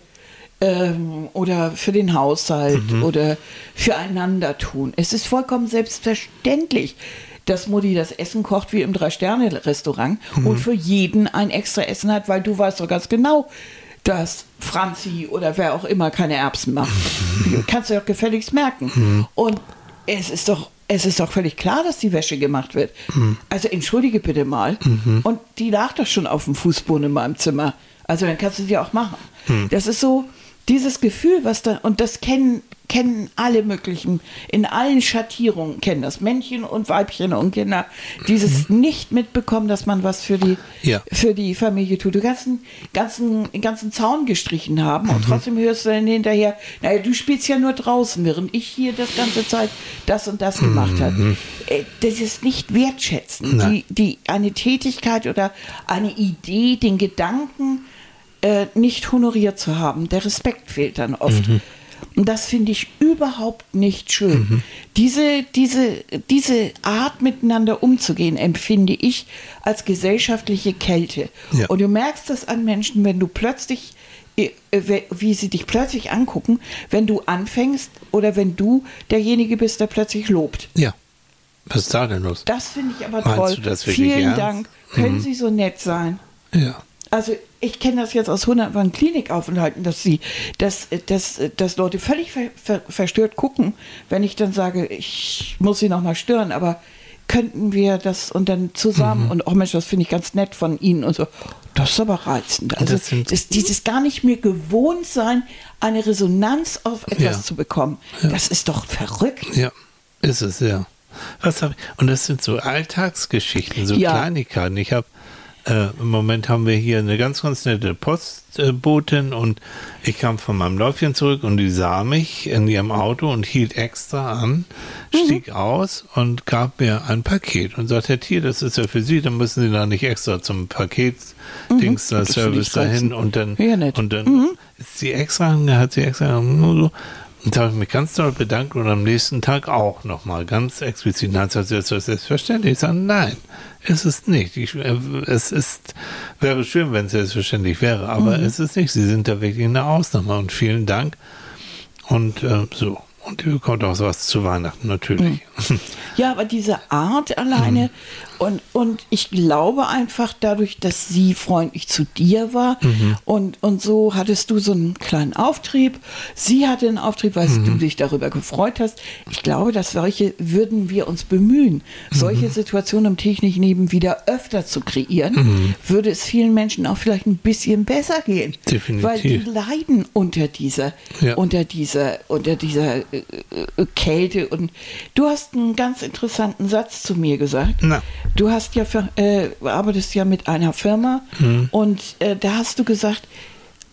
ähm, oder für den Haushalt oder füreinander tun. Es ist vollkommen selbstverständlich, dass Mutti das Essen kocht wie im Drei-Sterne-Restaurant und für jeden ein extra Essen hat, weil du weißt doch ganz genau, dass Franzi oder wer auch immer keine Erbsen macht. Kannst du doch gefälligst merken. Und es ist doch es ist doch völlig klar, dass die Wäsche gemacht wird. Also entschuldige bitte mal. Und die lag doch schon auf dem Fußboden in meinem Zimmer. Also dann kannst du sie auch machen. Das ist so dieses Gefühl, was da, und das kennen, kennen alle möglichen, in allen Schattierungen kennen das, Männchen und Weibchen und Kinder, dieses nicht mitbekommen, dass man was für die, Ja. für die Familie tut. Du ganzen, ganzen, ganzen Zaun gestrichen haben und trotzdem hörst du dann hinterher, naja, du spielst ja nur draußen, während ich hier das ganze Zeit das und das gemacht habe. Äh, Das ist nicht wertschätzen. Die, die, eine Tätigkeit oder eine Idee, den Gedanken äh, nicht honoriert zu haben. Der Respekt fehlt dann oft. Und das finde ich überhaupt nicht schön. Diese, diese, diese Art miteinander umzugehen, empfinde ich als gesellschaftliche Kälte. Ja. Und du merkst das an Menschen, wenn du plötzlich, äh, wie sie dich plötzlich angucken, wenn du anfängst oder wenn du derjenige bist, der plötzlich lobt. Ja. Was ist da denn los? Das finde ich aber Meinst toll. Vielen ernst? Mhm. Dank. Können Sie so nett sein? Ja. Also ich kenne das jetzt aus hundertfachen Klinikaufenthalten, dass sie, dass, dass, dass Leute völlig ver, ver, verstört gucken, wenn ich dann sage, ich muss sie noch mal stören, aber könnten wir das und dann zusammen Mhm. und oh Mensch, das finde ich ganz nett von Ihnen und so. Das ist aber reizend. Also Das sind- das, dieses gar nicht mehr gewohnt sein, eine Resonanz auf etwas Ja. zu bekommen. Das ist doch verrückt. Ja, ist es, ja. Was hab ich? Und das sind so Alltagsgeschichten, so Ja. Kleinigkeiten. Ich habe äh, im Moment haben wir hier eine ganz, ganz nette Postbotin und ich kam von meinem Läufchen zurück und die sah mich in ihrem Auto und hielt extra an, stieg aus und gab mir ein Paket und sagte, Herr Tier, das ist ja für Sie, dann müssen Sie da nicht extra zum Paketdings Das ich Service dahin und dann, Ja, und dann ist sie extra, hat sie extra nur so. Und da habe ich mich ganz doll bedankt und am nächsten Tag auch nochmal ganz explizit. Dann hat sie gesagt, ist das selbstverständlich? Ich sage, nein, ist es nicht. Ich, äh, es ist, wäre schön, wenn es selbstverständlich wäre, aber es ist nicht. Sie sind da wirklich eine Ausnahme und vielen Dank. Und äh, so. Und ihr bekommt auch was zu Weihnachten, natürlich. Ja, aber diese Art alleine Mhm. Und, und ich glaube einfach dadurch, dass sie freundlich zu dir war Mhm. und, und so hattest du so einen kleinen Auftrieb. Sie hatte einen Auftrieb, weil Mhm. du dich darüber gefreut hast. Ich glaube, dass solche würden wir uns bemühen, solche Mhm. Situationen im täglichen Leben wieder öfter zu kreieren, würde es vielen Menschen auch vielleicht ein bisschen besser gehen. Definitiv. Weil die leiden unter dieser, Ja. unter dieser, unter dieser äh, äh, Kälte. Und du hast einen ganz interessanten Satz zu mir gesagt. Na. Du hast ja für, äh, arbeitest ja mit einer Firma Mhm. und äh, da hast du gesagt,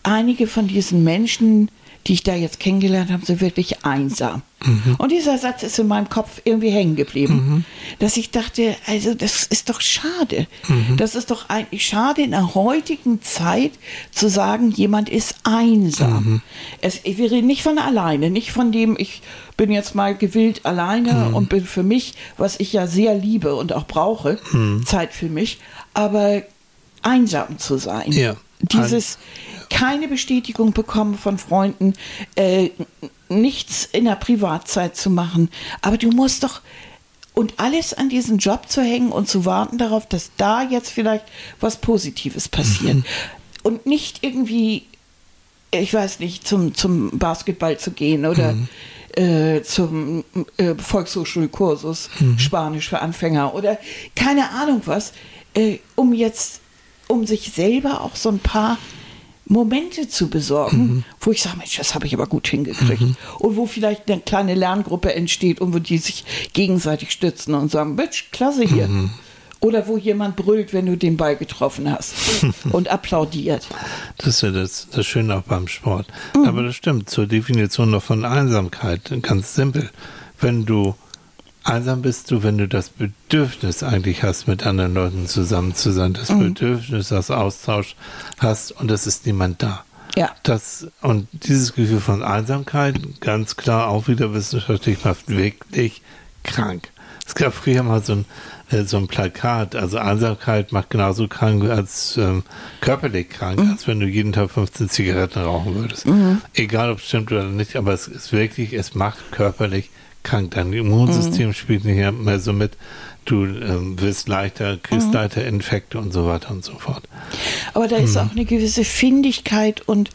einige von diesen Menschen, die ich da jetzt kennengelernt habe, sind wirklich einsam. Mhm. Und dieser Satz ist in meinem Kopf irgendwie hängen geblieben, dass ich dachte, also das ist doch schade. Mhm. Das ist doch eigentlich schade in der heutigen Zeit zu sagen, jemand ist einsam. Mhm. Es, wir reden nicht von alleine, nicht von dem, ich bin jetzt mal gewillt alleine Mhm. und bin für mich, was ich ja sehr liebe und auch brauche, Mhm. Zeit für mich, aber einsam zu sein. Ja. Dieses keine Bestätigung bekommen von Freunden, äh, nichts in der Privatzeit zu machen. Aber du musst doch und alles an diesen Job zu hängen und zu warten darauf, dass da jetzt vielleicht was Positives passiert. Mhm. Und nicht irgendwie, ich weiß nicht, zum, zum Basketball zu gehen oder Mhm. äh, zum äh, Volkshochschulkursus Mhm. Spanisch für Anfänger oder keine Ahnung was, äh, um jetzt, um sich selber auch so ein paar Momente zu besorgen, Mhm. wo ich sage, Mensch, das habe ich aber gut hingekriegt. Und wo vielleicht eine kleine Lerngruppe entsteht und wo die sich gegenseitig stützen und sagen, Mensch, klasse hier. Mhm. Oder wo jemand brüllt, wenn du den Ball getroffen hast und applaudiert. Das ist ja das, das Schöne auch beim Sport. Mhm. Aber das stimmt, zur Definition noch von Einsamkeit, ganz simpel. Wenn du einsam bist, du, wenn du das Bedürfnis eigentlich hast, mit anderen Leuten zusammen zu sein, das Mhm. Bedürfnis, das Austausch hast und es ist niemand da. Ja. Das, und dieses Gefühl von Einsamkeit, ganz klar auch wieder wissenschaftlich macht wirklich krank. Es gab früher mal so ein, äh, so ein Plakat, also Einsamkeit macht genauso krank als ähm, körperlich krank, als wenn du jeden Tag 15 Zigaretten rauchen würdest. Egal ob es stimmt oder nicht, aber es ist wirklich, es macht körperlich krank. Dein Immunsystem spielt nicht mehr so mit. Du ähm, wirst leichter, kriegst leichter Infekte und so weiter und so fort. Aber da ist auch eine gewisse Findigkeit und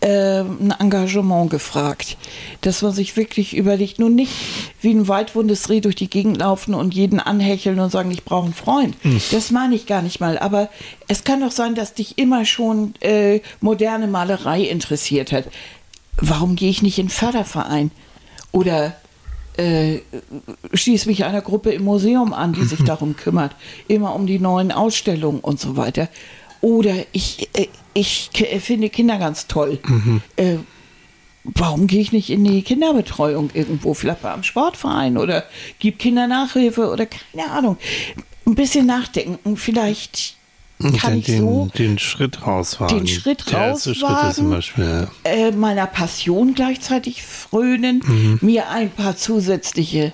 äh, ein Engagement gefragt, dass man sich wirklich überlegt, nun nicht wie ein weitwundes Reh durch die Gegend laufen und jeden anhecheln und sagen, ich brauche einen Freund. Das meine ich gar nicht mal. Aber es kann doch sein, dass dich immer schon äh, moderne Malerei interessiert hat. Warum gehe ich nicht in den Förderverein? Oder äh, schließe mich einer Gruppe im Museum an, die sich darum kümmert, immer um die neuen Ausstellungen und so weiter. Oder ich, äh, ich finde Kinder ganz toll. Äh, warum gehe ich nicht in die Kinderbetreuung irgendwo, vielleicht beim Sportverein oder gib Kinder Nachhilfe oder keine Ahnung. Ein bisschen nachdenken, vielleicht kann den, ich so den, Schritt rauswagen. den Schritt Der erste Schritt zum rauswagen. Beispiel. ja. äh, meiner Passion gleichzeitig frönen, Mhm. mir ein paar zusätzliche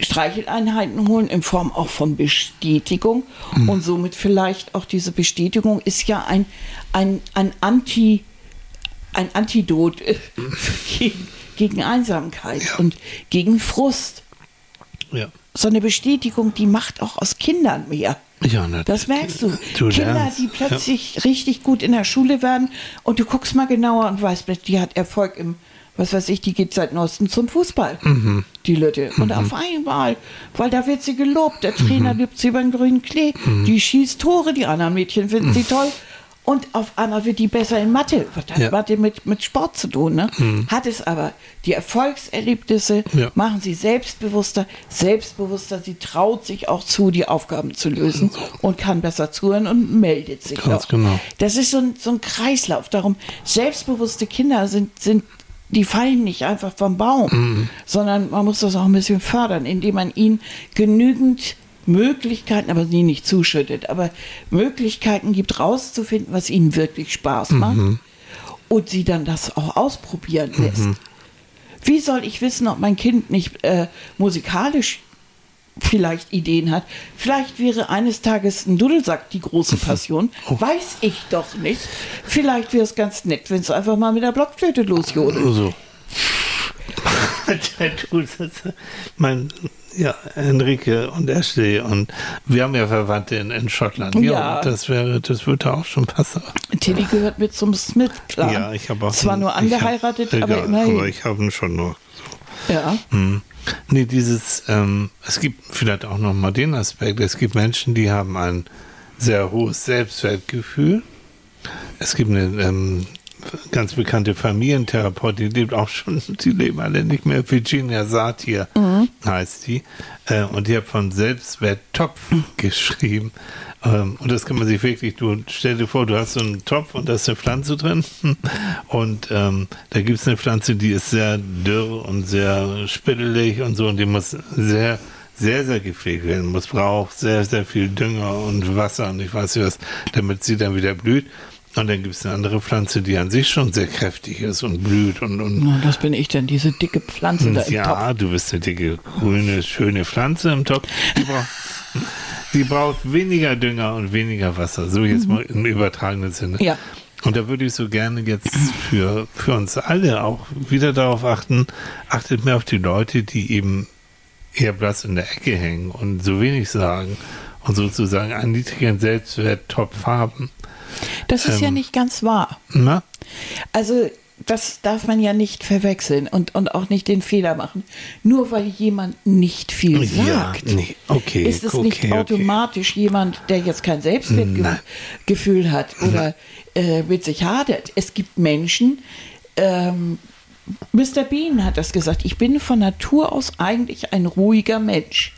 Streicheleinheiten holen in Form auch von Bestätigung Mhm. und somit vielleicht auch diese Bestätigung ist ja ein, ein, ein Anti ein Antidot äh, gegen, gegen Einsamkeit und gegen Frust. Ja. So eine Bestätigung, die macht auch aus Kindern mehr. Ja, na, Das merkst du. Du Kinder, lernst. die plötzlich richtig gut in der Schule werden und du guckst mal genauer und weißt, die hat Erfolg im, was weiß ich, die geht seit neuestem zum Fußball, Mhm. die Lütte. Und auf einmal, weil da wird sie gelobt, der Trainer Mhm. liebt sie über den grünen Klee, die schießt Tore, die anderen Mädchen finden sie toll. Und auf einmal wird die besser in Mathe. Was hat Ja. Mathe mit, mit Sport zu tun? Ne? Hat es aber. Die Erfolgserlebnisse Ja. machen sie selbstbewusster, selbstbewusster. Sie traut sich auch zu, die Aufgaben zu lösen und kann besser zuhören und meldet sich Ganz auch. genau. Das ist so ein, so ein Kreislauf. Darum, selbstbewusste Kinder sind, sind, die fallen nicht einfach vom Baum, Mhm. sondern man muss das auch ein bisschen fördern, indem man ihnen genügend Möglichkeiten, aber sie nicht zuschüttet, aber Möglichkeiten gibt, rauszufinden, was ihnen wirklich Spaß macht Mhm. und sie dann das auch ausprobieren lässt. Wie soll ich wissen, ob mein Kind nicht äh, musikalisch vielleicht Ideen hat? Vielleicht wäre eines Tages ein Dudelsack die große Passion. Weiß ich doch nicht. Vielleicht wäre es ganz nett, wenn es einfach mal mit der Blockflöte losjodelt. So. Mein, ja, Enrique und Ashley und wir haben ja Verwandte in, in Schottland. Ja. das wäre, das würde auch schon passen. Tilly gehört mit zum Smith-Clan. Ja, ich habe auch. Zwar einen- nur ich hab- angeheiratet, aber egal, immerhin. Aber ich habe ihn schon noch. ja. Hm. Nee, dieses, ähm, es gibt vielleicht auch noch mal den Aspekt, es gibt Menschen, die haben ein sehr hohes Selbstwertgefühl. Es gibt eine ähm, ganz bekannte Familientherapeutin, die lebt auch schon, die leben alle nicht mehr, Virginia Satir heißt die. Äh, und die hat von Selbstwerttopf geschrieben. Ähm, und das kann man sich wirklich, du stell dir vor, du hast so einen Topf und da ist eine Pflanze drin. Und ähm, da gibt es eine Pflanze, die ist sehr dürr und sehr spittelig und so und die muss sehr sehr, sehr gepflegt werden muss, braucht sehr, sehr viel Dünger und Wasser und ich weiß nicht was, damit sie dann wieder blüht. Und dann gibt es eine andere Pflanze, die an sich schon sehr kräftig ist und blüht und, und Na, das bin ich denn, diese dicke Pflanze da im ja, Topf. du bist eine dicke, grüne, schöne Pflanze im Topf. Die braucht, die braucht weniger Dünger und weniger Wasser, so jetzt mal im übertragenen Sinne. Mhm. Ja. Und da würde ich so gerne jetzt für, für uns alle auch wieder darauf achten, achtet mehr auf die Leute, die eben eher blass in der Ecke hängen und so wenig sagen und sozusagen einen niedrigen Selbstwerttopf haben. Das ist ja Ähm. nicht ganz wahr. Na? Also, das darf man ja nicht verwechseln und, und auch nicht den Fehler machen. Nur weil jemand nicht viel Ja, sagt, nee, okay, ist es okay, nicht okay. automatisch jemand, der jetzt kein Nein. Selbstwertgefühl hat oder äh, mit sich hadert. Es gibt Menschen, ähm, Mr. Bean hat das gesagt, ich bin von Natur aus eigentlich ein ruhiger Mensch.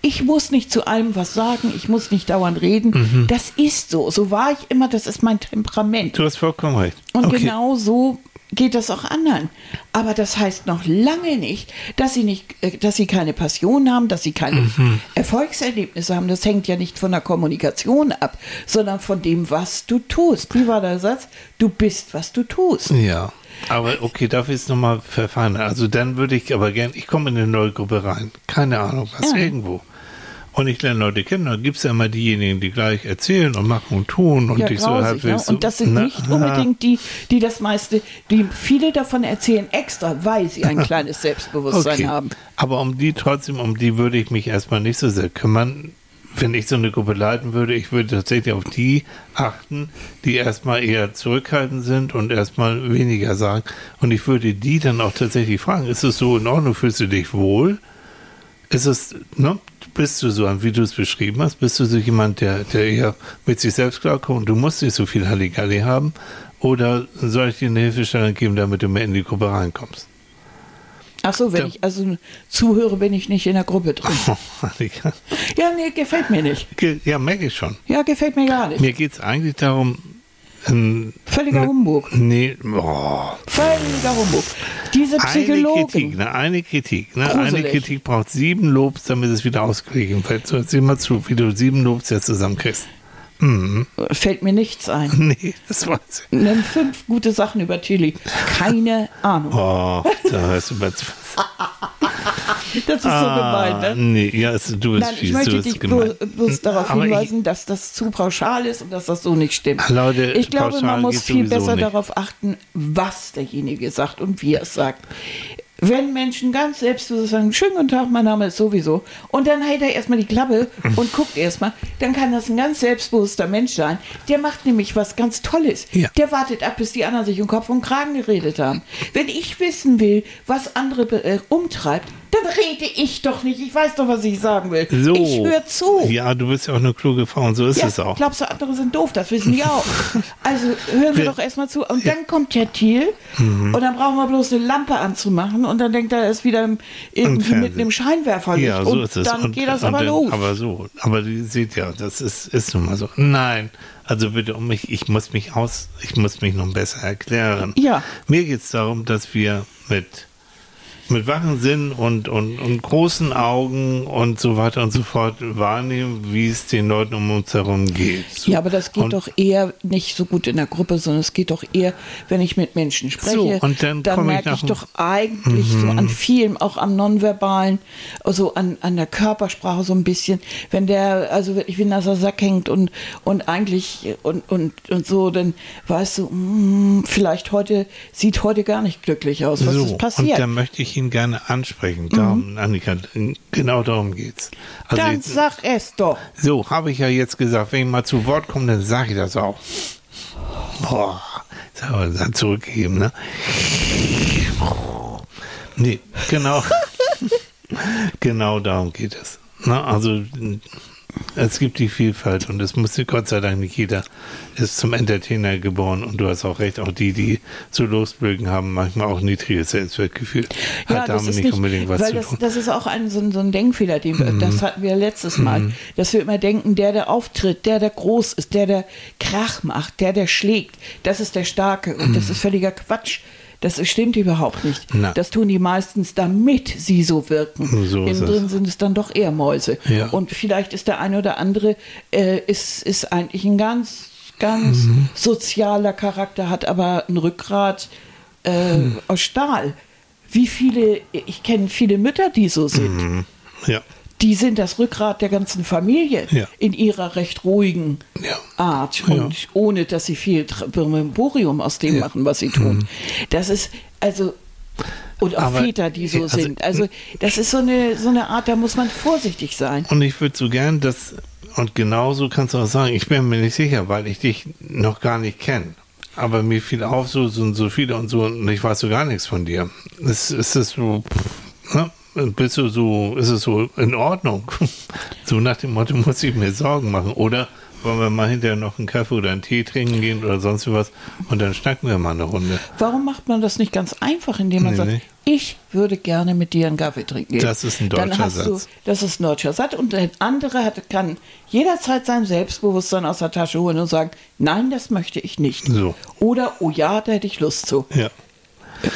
Ich muss nicht zu allem was sagen, ich muss nicht dauernd reden. Mhm. Das ist so. So war ich immer, das ist mein Temperament. Du hast vollkommen recht. Und okay. genau so geht das auch anderen. Aber das heißt noch lange nicht, dass sie nicht, äh, dass sie keine Passion haben, dass sie keine Mhm. Erfolgserlebnisse haben. Das hängt ja nicht von der Kommunikation ab, sondern von dem, was du tust. Wie war der Satz? Du bist, was du tust. Ja, aber okay, darf ich es nochmal verfeinern? Also dann würde ich aber gerne, ich komme in eine neue Gruppe rein, keine Ahnung was, Ja. irgendwo. Und ich lerne Leute kennen, da gibt es ja immer diejenigen, die gleich erzählen und machen und tun und Ja, ich so grausig, halbwegs ja. so, Und das sind na, nicht unbedingt die, die das meiste, die viele davon erzählen extra, weil sie ein kleines Selbstbewusstsein okay. haben. Aber um die trotzdem, um die würde ich mich erstmal nicht so sehr kümmern. Wenn ich so eine Gruppe leiten würde, ich würde tatsächlich auf die achten, die erstmal eher zurückhaltend sind und erstmal weniger sagen. Und ich würde die dann auch tatsächlich fragen, ist es so in Ordnung, fühlst du dich wohl? Ist es, ne? Bist du so, wie du es beschrieben hast, bist du so jemand, der, der eher mit sich selbst klarkommt du musst nicht so viel Halligalli haben? Oder soll ich dir eine Hilfestellung geben, damit du mehr in die Gruppe reinkommst? Ach so, wenn ich also zuhöre, bin ich nicht in der Gruppe drin. Annika. Ja, nee, gefällt mir nicht. Ja, merke ich schon. Ja, gefällt mir gar nicht. Mir geht es eigentlich darum, ähm, Völliger ne- Humbug. Nee, oh, Völliger Humbug. Diese eine Kritik, Psychologen. ne, eine Kritik, ne, eine. Kritik braucht sieben Lobs, damit es wieder ausgeglichen wird. So, sieh mal zu, wie du sieben Lobs jetzt zusammenkriegst. Fällt mir nichts ein. Nee, das weiß ich. Nenn fünf gute Sachen über Tilly. Keine Ahnung. Oh, da hörst du mal zu. Das ist so gemein, ne? Ah, Nee, ja, es, du bist Nein, ich möchte du bist dich gemein. bloß, bloß darauf Aber ich- hinweisen, dass das zu pauschal ist und dass das so nicht stimmt. Leute, ich glaube, man muss viel besser nicht. darauf achten, was derjenige sagt und wie er es sagt. Wenn Menschen ganz selbstbewusst sagen, schönen guten Tag, mein Name ist sowieso, und dann hält er erstmal die Klappe und guckt erstmal, dann kann das ein ganz selbstbewusster Mensch sein. Der macht nämlich was ganz Tolles. Ja. Der wartet ab, bis die anderen sich um Kopf und Kragen geredet haben. Wenn ich wissen will, was andere äh, umtreibt, dann rede ich doch nicht. Ich weiß doch, was ich sagen will. So. Ich höre zu. Ja, du bist ja auch eine kluge Frau und so ist Ja, es auch. glaubst du, andere sind doof, das wissen die auch. Also hören wir Wir- doch erstmal zu. Und dann kommt der Thiel Mhm. und dann brauchen wir bloß eine Lampe anzumachen und dann denkt er, er ist wieder irgendwie mit einem Scheinwerferlicht. Ja, so und ist es. dann und, geht das aber dann, los. Aber so, aber ihr seht ja, das ist, ist nun mal so. Nein, also bitte um mich, ich muss mich aus, ich muss mich noch besser erklären. Ja. Mir geht es darum, dass wir mit mit wachen Sinn und, und, und großen Augen und so weiter und so fort wahrnehmen, wie es den Leuten um uns herum geht. So. ja, aber das geht und, doch eher nicht so gut in der Gruppe, sondern es geht doch eher, wenn ich mit Menschen spreche. So, und dann ich merke ich dem- doch eigentlich so an vielem, auch am Nonverbalen, also an, an der Körpersprache so ein bisschen, wenn der also wirklich wie nasser Sack hängt und, und eigentlich und, und, und so, dann weißt du, mm, vielleicht heute, sieht heute gar nicht glücklich aus. Was so, ist passiert? und da möchte ich ihn gerne ansprechen. Darum, Annika, genau darum geht's. Also dann jetzt- sag es doch. So, habe ich ja jetzt gesagt, wenn ich mal zu Wort komme, dann sage ich das auch. Boah, das haben wir dann zurückgegeben, ne? Nee, genau. genau darum geht es. Ne? Also, es gibt die Vielfalt und es musste Gott sei Dank nicht jeder ist zum Entertainer geboren und du hast auch recht, auch die, die so losblöken haben, manchmal auch niedriges Selbstwertgefühl. Hat damit nicht, unbedingt was zu das, tun. Mhm. das ist auch ein, so, ein, so ein Denkfehler, den wir, das hatten wir letztes Mal, dass wir immer denken, der, der auftritt, der, der groß ist, der, der Krach macht, der, der schlägt, das ist der Starke und Mhm. das ist völliger Quatsch. Das stimmt überhaupt nicht. Na. Das tun die meistens, damit sie so wirken. So Innen drin sind es dann doch eher Mäuse. Ja. Und vielleicht ist der eine oder andere, äh, ist, ist eigentlich ein ganz, ganz Mhm. sozialer Charakter, hat aber ein Rückgrat äh, Mhm. aus Stahl. Wie viele, ich kenne viele Mütter, die so sind. Mhm. Ja, Die sind das Rückgrat der ganzen Familie Ja. in ihrer recht ruhigen Ja. Art und ohne, dass sie viel Brimborium aus dem machen, was sie tun. Das ist also und auch Aber, Väter, die so also, sind. Also das ist so eine so eine Art, da muss man vorsichtig sein. Und ich würde so gern, dass, und genauso kannst du auch sagen, ich bin mir nicht sicher, weil ich dich noch gar nicht kenne. Aber mir fiel auf, so sind so viele und so, und ich weiß so gar nichts von dir. Ist, ist es so, pff, ne? Bist du so, ist es so in Ordnung? So nach dem Motto, muss ich mir Sorgen machen? Oder wollen wir mal hinterher noch einen Kaffee oder einen Tee trinken gehen oder sonst was und dann schnacken wir mal eine Runde. Warum macht man das nicht ganz einfach, indem man Nee, sagt, nee. ich würde gerne mit dir einen Kaffee trinken gehen. Das ist ein Dann deutscher hast Du, Satz. das ist ein deutscher Satz. Und der andere hat, kann jederzeit sein Selbstbewusstsein aus der Tasche holen und sagen, nein, das möchte ich nicht. So. Oder, oh ja, da hätte ich Lust zu. Ja.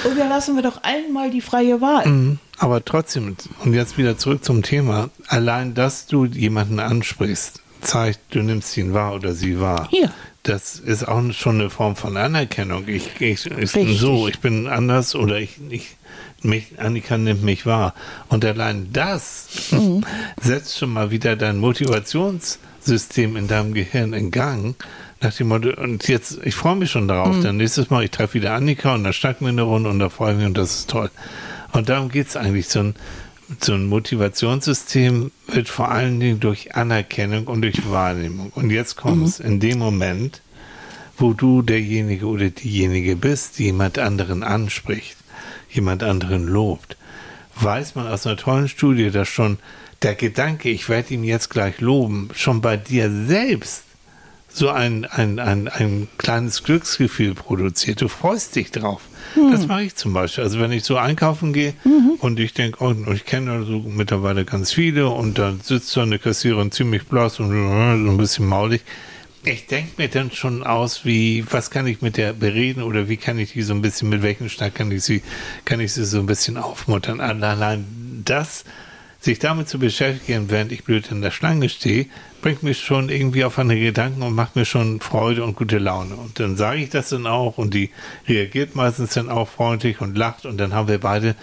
Und da lassen wir doch allen mal die freie Wahl. Mhm. Aber trotzdem, und jetzt wieder zurück zum Thema, allein, dass du jemanden ansprichst, zeigt, du nimmst ihn wahr oder sie wahr. Ja. Das ist auch schon eine Form von Anerkennung. Ich, ich, ich Richtig. so, ich bin anders oder ich, ich mich, Annika nimmt mich wahr. Und allein das Mhm. setzt schon mal wieder dein Motivationssystem in deinem Gehirn in Gang. Nach dem Motto, und jetzt, ich freue mich schon darauf, dann nächstes Mal, ich treffe wieder Annika und dann schnacken wir eine Runde und da freue ich mich und das ist toll. Und darum geht es eigentlich. So ein, so ein Motivationssystem wird vor allen Dingen durch Anerkennung und durch Wahrnehmung. Und jetzt kommt es in dem Moment, wo du derjenige oder diejenige bist, die jemand anderen anspricht, jemand anderen lobt, weiß man aus einer tollen Studie, dass schon der Gedanke, ich werde ihn jetzt gleich loben, schon bei dir selbst so ein, ein, ein, ein kleines Glücksgefühl produziert. Du freust dich drauf. Mhm. Das mache ich zum Beispiel. Also wenn ich so einkaufen gehe mhm. und ich denke, oh, ich kenne so mittlerweile ganz viele und da sitzt so eine Kassiererin ziemlich blass und so ein bisschen maulig. Ich denke mir dann schon aus, wie, was kann ich mit der bereden oder wie kann ich die so ein bisschen, mit welchem Schnack kann ich sie, kann ich sie so ein bisschen aufmuttern. Allein das, sich damit zu beschäftigen, während ich blöd in der Schlange stehe, bringt mich schon irgendwie auf eine Gedanken und macht mir schon Freude und gute Laune. Und dann sage ich das dann auch und die reagiert meistens dann auch freundlich und lacht und dann haben wir beide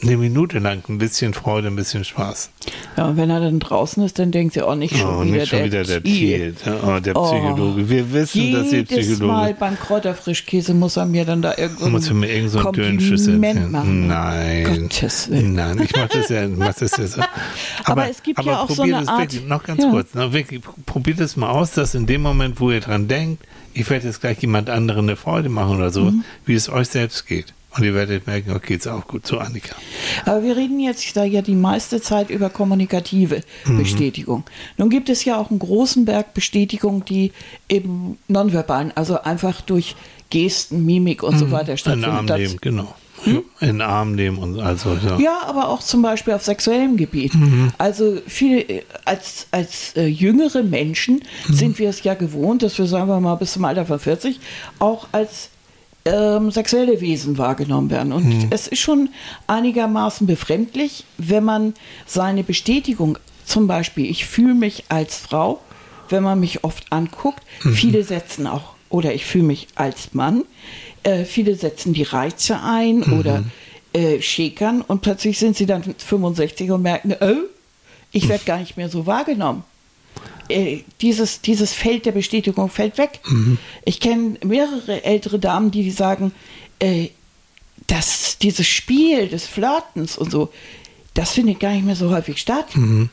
eine Minute lang ein bisschen Freude, ein bisschen Spaß. Ja, und wenn er dann draußen ist, dann denkt sie auch nicht schon oh, wieder nicht schon der wieder der Thiel. Oh, der oh. Psychologe. Wir wissen, dass ihr Psychologe... Jedes Mal beim Kräuterfrischkäse muss er mir dann da irgendwo muss er mir irgend so ein Kompliment machen. Nein. Gottes Willen. Nein, ich mache das ja, mach das ja so. Aber, aber es gibt aber ja auch so eine Art... Wirklich, noch ganz ja. kurz, na, wirklich, probiert es mal aus, dass in dem Moment, wo ihr dran denkt, ich werde jetzt gleich jemand anderen eine Freude machen oder so, mhm. wie es euch selbst geht. Und ihr werdet merken, okay, ist auch gut. So, Annika. Aber wir reden jetzt da ja die meiste Zeit über kommunikative mhm. Bestätigung. Nun gibt es ja auch einen großen Berg Bestätigung, die eben nonverbalen, also einfach durch Gesten, Mimik und mhm. so weiter stattfindet. Nehmen, genau. Hm? In den Arm nehmen und also ja. ja, aber auch zum Beispiel auf sexuellem Gebiet. Mhm. Also viele äh, als als äh, jüngere Menschen mhm. sind wir es ja gewohnt, dass wir sagen wir mal bis zum Alter von 40 auch als ähm, sexuelle Wesen wahrgenommen werden. Und mhm. es ist schon einigermaßen befremdlich, wenn man seine Bestätigung, zum Beispiel, ich fühle mich als Frau, wenn man mich oft anguckt, mhm. viele setzen auch, oder ich fühle mich als Mann, äh, viele setzen die Reize ein mhm. oder äh, schäkern und plötzlich sind sie dann 65 und merken, oh, ich werde gar nicht mehr so wahrgenommen. Äh, dieses, dieses Feld der Bestätigung fällt weg. Mhm. Ich kenne mehrere ältere Damen, die, sagen, äh, dass dieses Spiel des Flirtens und so, das findet gar nicht mehr so häufig statt. Mhm.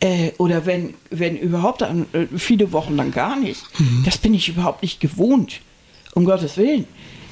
Äh, oder wenn, wenn überhaupt an, äh, viele Wochen lang gar nicht. Mhm. Das bin ich überhaupt nicht gewohnt. Um Gottes Willen.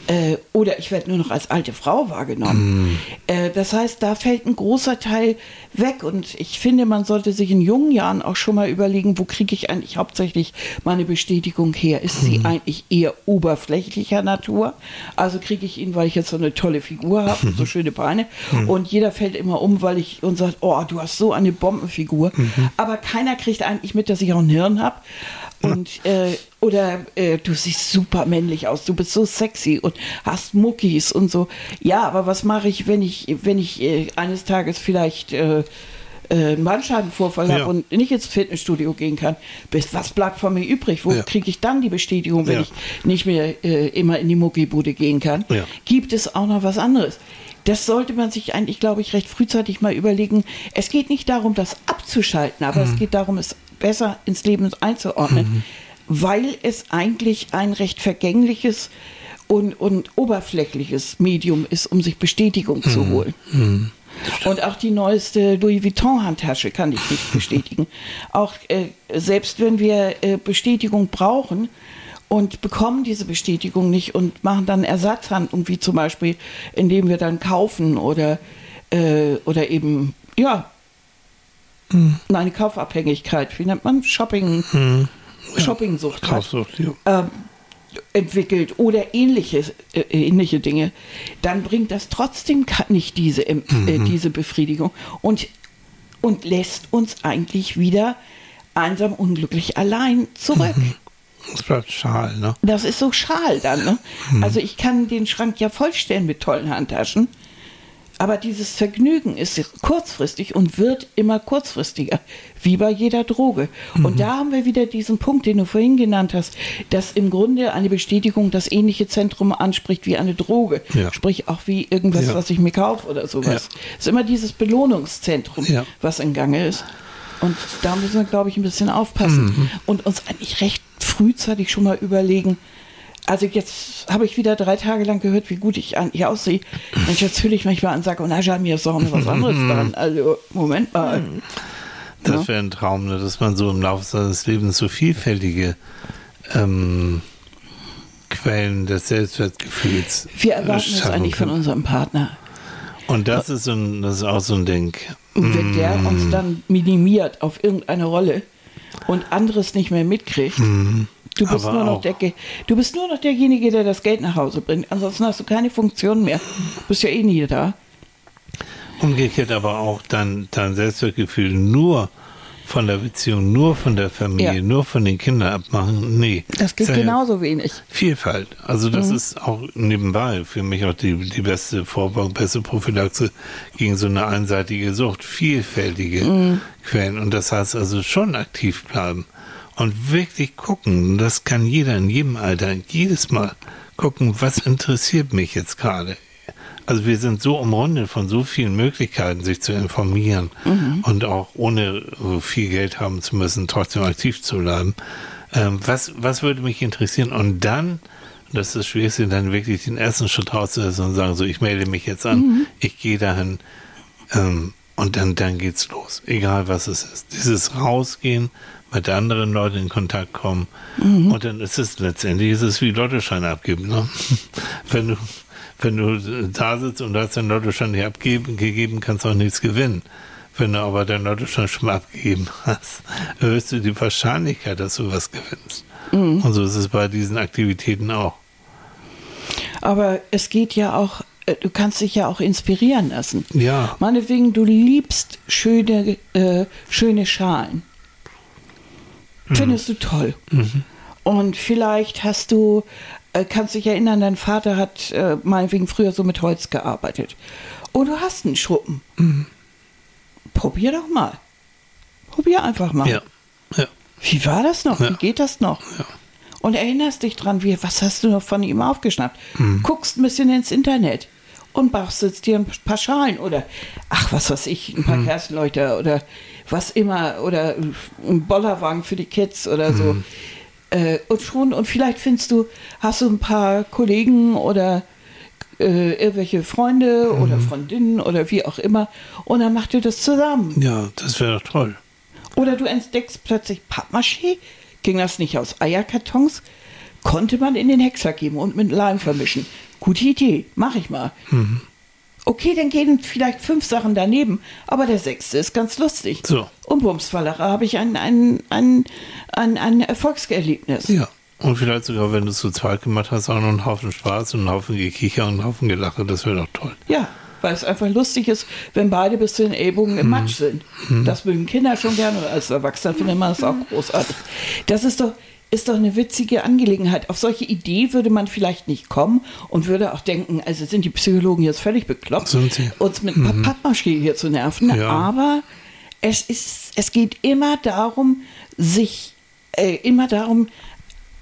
Äh, oder ich werde nur noch als alte Frau wahrgenommen. Mm. Äh, das heißt, da fällt ein großer Teil weg. Und ich finde, man sollte sich in jungen Jahren auch schon mal überlegen, wo kriege ich eigentlich hauptsächlich meine Bestätigung her? Ist mm. sie eigentlich eher oberflächlicher Natur? Also kriege ich ihn, weil ich jetzt so eine tolle Figur habe, so schöne Beine. Mm. Und jeder fällt immer um, weil ich und sagt, oh, du hast so eine Bombenfigur. -hmm. Aber keiner kriegt eigentlich mit, dass ich auch ein Hirn habe. Und äh, oder äh, du siehst super männlich aus, du bist so sexy und hast Muckis und so. Ja, aber was mache ich, wenn ich, wenn ich äh, eines Tages vielleicht äh, äh einen Bandscheibenvorfall ja. habe und nicht ins Fitnessstudio gehen kann? Was bleibt von mir übrig? Wo ja. kriege ich dann die Bestätigung, wenn ja. ich nicht mehr äh, immer in die Muckibude gehen kann? Gibt es auch noch was anderes? Das sollte man sich eigentlich, glaube ich, recht frühzeitig mal überlegen. Es geht nicht darum, das abzuschalten, aber mhm. es geht darum, es besser ins Leben einzuordnen, mhm. weil es eigentlich ein recht vergängliches und, und oberflächliches Medium ist, um sich Bestätigung mhm. zu holen. Mhm. Und auch die neueste Louis Vuitton-Handtasche kann ich nicht bestätigen. Auch äh, selbst wenn wir äh, Bestätigung brauchen und bekommen diese Bestätigung nicht und machen dann Ersatzhandlungen, wie zum Beispiel, indem wir dann kaufen oder, äh, oder eben, ja, mhm. eine Kaufabhängigkeit, wie nennt man Shopping, mhm. ja. Shoppingsucht Kaufsucht, ja. ähm, entwickelt oder ähnliche, äh, ähnliche Dinge, dann bringt das trotzdem nicht diese, äh, mhm. diese Befriedigung und, und lässt uns eigentlich wieder einsam, unglücklich allein zurück. Mhm. Das bleibt schal, ne? Das ist so schal dann, ne? Mhm. Also ich kann den Schrank ja vollstellen mit tollen Handtaschen. Aber dieses Vergnügen ist kurzfristig und wird immer kurzfristiger, wie bei jeder Droge. Mhm. Und da haben wir wieder diesen Punkt, den du vorhin genannt hast, dass im Grunde eine Bestätigung das ähnliche Zentrum anspricht wie eine Droge. Ja. Sprich auch wie irgendwas, ja. was ich mir kaufe oder sowas. Ja. Es ist immer dieses Belohnungszentrum, was in Gange ist. Und da müssen wir, glaube ich, ein bisschen aufpassen mhm. und uns eigentlich recht frühzeitig schon mal überlegen, also jetzt habe ich wieder drei Tage lang gehört, wie gut ich an ihr aussehe. Und jetzt fühle ich mich mal an und sage, oh, na, mir ist auch noch was anderes dran. Also, Moment mal. Das wäre ein Traum, ne, dass man so im Laufe seines Lebens so vielfältige ähm, Quellen des Selbstwertgefühls Wir erwarten das eigentlich kann. von unserem Partner. Und das ist, so ein, das ist auch so ein Ding. Und wenn der uns mm. dann minimiert auf irgendeine Rolle und anderes nicht mehr mitkriegt, mm Du bist, Aber nur noch auch- der, du bist nur noch derjenige, der das Geld nach Hause bringt. Ansonsten hast du keine Funktion mehr. Du bist ja eh nie da. Umgekehrt aber auch dein, dein Selbstwertgefühl nur von der Beziehung, nur von der Familie, Ja. nur von den Kindern abmachen. Nee. Das geht genauso wenig. Vielfalt. Also das Mhm. ist auch nebenbei für mich auch die, die beste Vorbeugung, beste Prophylaxe gegen so eine einseitige Sucht. Vielfältige Mhm. Quellen. Und das heißt also schon aktiv bleiben und wirklich gucken. Und Das kann jeder in jedem Alter, jedes Mal gucken, was interessiert mich jetzt gerade. Also wir sind so umrundet von so vielen Möglichkeiten, sich zu informieren und auch ohne äh, viel Geld haben zu müssen, trotzdem aktiv zu bleiben. Ähm, was, was würde mich interessieren? Und dann, das ist das Schwierigste, dann wirklich den ersten Schritt rauszusetzen und sagen, so, ich melde mich jetzt an, ich gehe dahin ähm, und dann, dann geht's los, egal was es ist. Dieses Rausgehen, mit anderen Leuten in Kontakt kommen und dann ist es letztendlich ist es wie Lottoschein abgeben. Ne? Wenn du wenn du da sitzt und du hast deinen Lottoschein nicht abgegeben, gegeben, kannst du auch nichts gewinnen. Wenn du aber deinen Lottoschein schon mal abgegeben hast, erhöhst du die Wahrscheinlichkeit, dass du was gewinnst. Und so ist es bei diesen Aktivitäten auch. Aber es geht ja auch, äh, du kannst dich ja auch inspirieren lassen. Ja. Meinetwegen, du liebst schöne, äh, schöne Schalen. Findest du toll. Und vielleicht hast du, äh, kannst dich erinnern, dein Vater hat äh, meinetwegen früher so mit Holz gearbeitet. Und du hast einen Schuppen. Probier doch mal. Probier einfach mal. Ja. Ja. Wie war das noch? Ja. Wie geht das noch? Und erinnerst dich dran, wie, was hast du noch von ihm aufgeschnappt? Hm. Guckst ein bisschen ins Internet und bastelst dir ein paar Schalen oder, ach, was weiß ich, ein paar Hm. Kerzenleuchter oder was immer oder ein Bollerwagen für die Kids oder so. Hm. Äh, und schon, und vielleicht findest du, hast du ein paar Kollegen oder äh, irgendwelche Freunde oder Hm. Freundinnen oder wie auch immer und dann macht ihr das zusammen. Ja, das wäre doch toll. Oder du entdeckst plötzlich Pappmaché. Ging das nicht aus Eierkartons? Konnte man in den Hexer geben und mit Leim vermischen. Gute Idee, mach ich mal. Okay, dann gehen vielleicht fünf Sachen daneben, aber der sechste ist ganz lustig. So. Und Bumsfallere habe ich ein, ein, ein, ein, ein Erfolgserlebnis. Ja. Und vielleicht sogar, wenn du es zu zweit gemacht hast, auch noch einen Haufen Spaß und einen Haufen Gekicher und einen Haufen Gelache. Das wäre doch toll. Ja, weil es einfach lustig ist, wenn beide bis zu den Ellbogen im Matsch sind. Das mögen Kinder schon gerne und als Erwachsener findet man das auch großartig. Das ist doch, ist doch eine witzige Angelegenheit. Auf solche Idee würde man vielleicht nicht kommen und würde auch denken, also sind die Psychologen jetzt völlig bekloppt, uns mit mhm. Pappmaché hier zu nerven. Ja. Aber es, ist, es geht immer darum, sich äh, immer darum,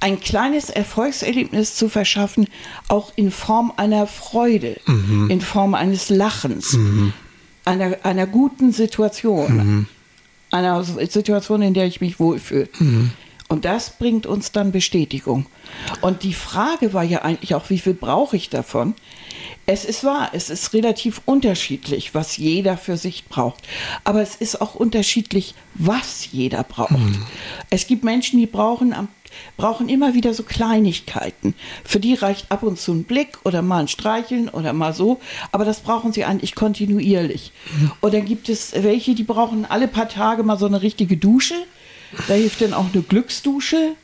ein kleines Erfolgserlebnis zu verschaffen, auch in Form einer Freude, in Form eines Lachens, einer, einer guten Situation, einer Situation, in der ich mich wohlfühle. Und das bringt uns dann Bestätigung. Und die Frage war ja eigentlich auch, wie viel brauche ich davon? Es ist wahr, es ist relativ unterschiedlich, was jeder für sich braucht. Aber es ist auch unterschiedlich, was jeder braucht. Es gibt Menschen, die brauchen, brauchen immer wieder so Kleinigkeiten. Für die reicht ab und zu ein Blick oder mal ein Streicheln oder mal so. Aber das brauchen sie eigentlich kontinuierlich. Und dann gibt es welche, die brauchen alle paar Tage mal so eine richtige Dusche. Da hilft dann auch eine Glücksdusche.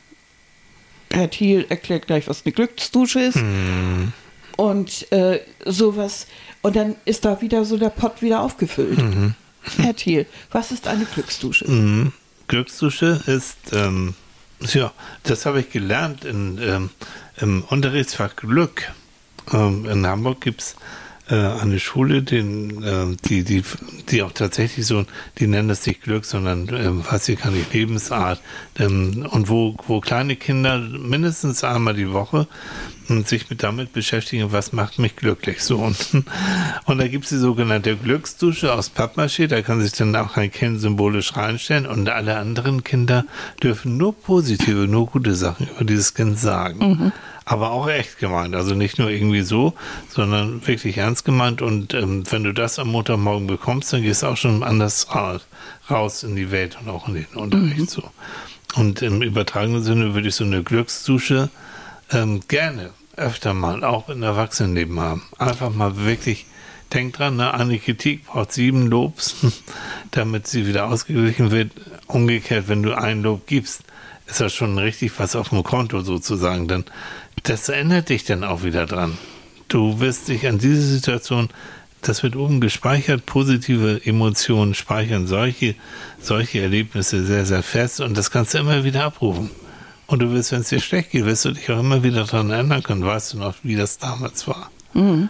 Herr Thiel erklärt gleich, was eine Glücksdusche ist. Und äh, sowas. Und dann ist da wieder so der Pott wieder aufgefüllt. Herr Thiel, was ist eine Glücksdusche? Mhm. Glücksdusche ist, ähm, ja, das habe ich gelernt in, ähm, im Unterrichtsfach Glück. Ähm, in Hamburg gibt es äh, eine Schule, den, ähm, die, die, die auch tatsächlich so, die nennen das nicht Glück, sondern ähm, weiß ich gar nicht, Lebensart. Ähm, und wo, wo kleine Kinder mindestens einmal die Woche und sich mit damit beschäftigen, was macht mich glücklich. So und, und da gibt es die sogenannte Glücksdusche aus Pappmaché, da kann sich dann auch ein Kind symbolisch reinstellen und alle anderen Kinder dürfen nur positive, nur gute Sachen über dieses Kind sagen. Aber auch echt gemeint, also nicht nur irgendwie so, sondern wirklich ernst gemeint. Und ähm, wenn du das am Montagmorgen bekommst, dann gehst du auch schon anders raus, in die Welt und auch in den Unterricht so. Und im übertragenen Sinne würde ich so eine Glücksdusche ähm, gerne öfter mal auch in Erwachsenenleben haben. Einfach mal wirklich, denk dran, ne, eine Kritik braucht sieben Lobs, damit sie wieder ausgeglichen wird. Umgekehrt, wenn du ein Lob gibst, ist das schon richtig was auf dem Konto sozusagen. Denn das erinnert dich dann auch wieder dran. Du wirst dich an diese Situation, das wird oben gespeichert, positive Emotionen speichern solche, solche Erlebnisse sehr, sehr fest und das kannst du immer wieder abrufen. Und du wirst, wenn es dir schlecht geht, wirst du dich auch immer wieder daran erinnern können. Weißt du noch, wie das damals war? Mhm.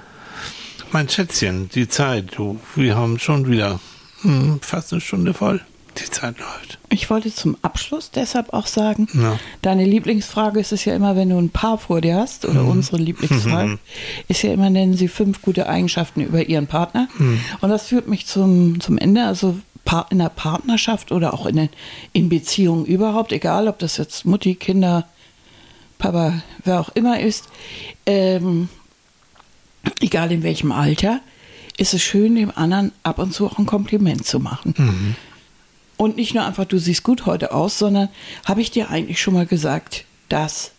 Mein Schätzchen, die Zeit, du, wir haben schon wieder hm, fast eine Stunde voll. Die Zeit läuft. Ich wollte zum Abschluss deshalb auch sagen, ja. deine Lieblingsfrage ist es ja immer, wenn du ein Paar vor dir hast, oder mhm. unsere Lieblingsfrage, mhm. ist ja immer, nennen sie fünf gute Eigenschaften über ihren Partner. Mhm. Und das führt mich zum, zum Ende. Also in der Partnerschaft oder auch in, in Beziehungen überhaupt, egal ob das jetzt Mutti, Kinder, Papa, wer auch immer ist, ähm, egal in welchem Alter, ist es schön, dem anderen ab und zu auch ein Kompliment zu machen. Mhm. Und nicht nur einfach, du siehst gut heute aus, sondern habe ich dir eigentlich schon mal gesagt, dass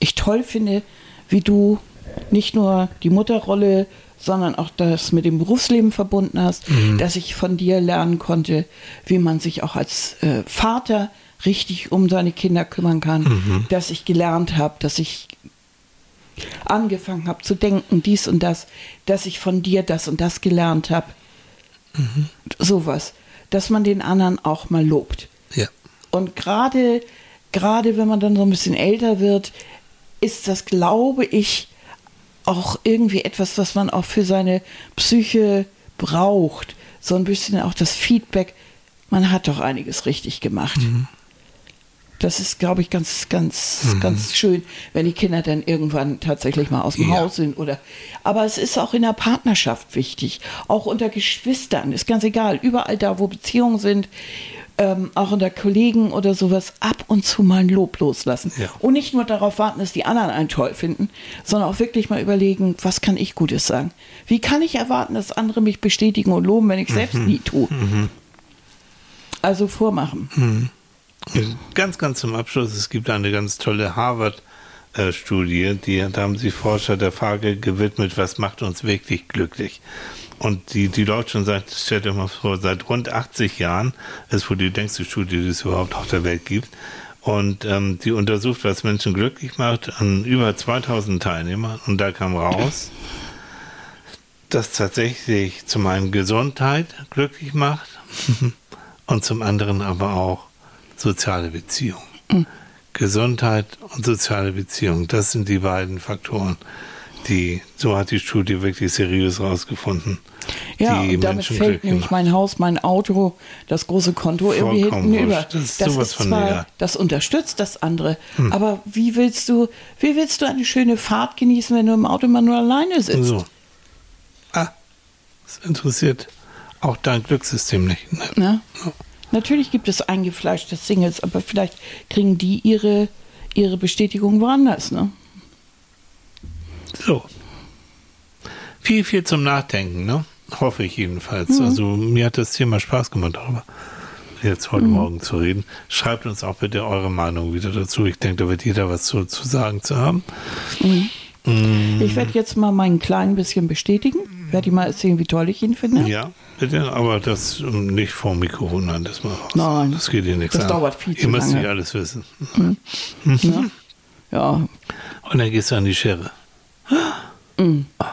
ich toll finde, wie du nicht nur die Mutterrolle, sondern auch das mit dem Berufsleben verbunden hast, mhm. dass ich von dir lernen konnte, wie man sich auch als äh, Vater richtig um seine Kinder kümmern kann, mhm. dass ich gelernt habe, dass ich angefangen habe zu denken, dies und das, dass ich von dir das und das gelernt habe. Mhm. Sowas. Dass man den anderen auch mal lobt. Ja. Und gerade, gerade wenn man dann so ein bisschen älter wird, ist das, glaube ich, auch irgendwie etwas, was man auch für seine Psyche braucht. So ein bisschen auch das Feedback, man hat doch einiges richtig gemacht. Mhm. Das ist, glaube ich, ganz, ganz, mhm. ganz schön, wenn die Kinder dann irgendwann tatsächlich mal aus dem ja. Haus sind oder. Aber es ist auch in der Partnerschaft wichtig, auch unter Geschwistern, ist ganz egal, überall da, wo Beziehungen sind, ähm, auch unter Kollegen oder sowas, ab und zu mal ein Lob loslassen. Ja. Und nicht nur darauf warten, dass die anderen einen toll finden, sondern auch wirklich mal überlegen, was kann ich Gutes sagen? Wie kann ich erwarten, dass andere mich bestätigen und loben, wenn ich mhm. selbst nie tue? Mhm. Also vormachen. Ganz, ganz zum Abschluss, es gibt eine ganz tolle Harvard-Studie, die, da haben sich Forscher der Frage gewidmet, was macht uns wirklich glücklich? Und die, die läuft schon seit, stellt euch mal vor, seit rund 80 Jahren, das ist wohl die längste Studie, die es überhaupt auf der Welt gibt. Und ähm, die untersucht, was Menschen glücklich macht, an über 2000 Teilnehmern. Und da kam raus, dass tatsächlich zum einen Gesundheit glücklich macht und zum anderen aber auch soziale Beziehung. Mhm. Gesundheit und soziale Beziehung, das sind die beiden Faktoren, die, so hat die Studie wirklich seriös rausgefunden. Ja, und damit Menschen fällt nämlich mein Haus, mein Auto, das große Konto Vollkommen irgendwie hinten wurscht. über. Das das ist von zwar, egal. das unterstützt das andere, hm. aber wie willst du, wie willst du eine schöne Fahrt genießen, wenn du im Auto immer nur alleine sitzt? So. Ah, das interessiert auch dein Glückssystem nicht. Ne? Ja. Natürlich gibt es eingefleischte Singles, aber vielleicht kriegen die ihre, ihre Bestätigung woanders, ne? So. Viel, viel zum Nachdenken, ne? Hoffe ich jedenfalls. Mhm. Also mir hat das Thema Spaß gemacht, darüber jetzt heute mhm. Morgen zu reden. Schreibt uns auch bitte eure Meinung wieder dazu. Ich denke, da wird jeder was zu, zu sagen zu haben. Mhm. Mm. Ich werde jetzt mal meinen Kleinen ein bisschen bestätigen. Werde ich mal erzählen, wie toll ich ihn finde. Ja, bitte, aber das um, nicht vor dem Mikrofon, nein, das mal raus. Nein. Das geht hier nichts Das an. dauert viel Ihr zu müsst lange. nicht alles wissen. Mhm. Ja. ja, Und dann gehst du an die Schere. Mhm. Oh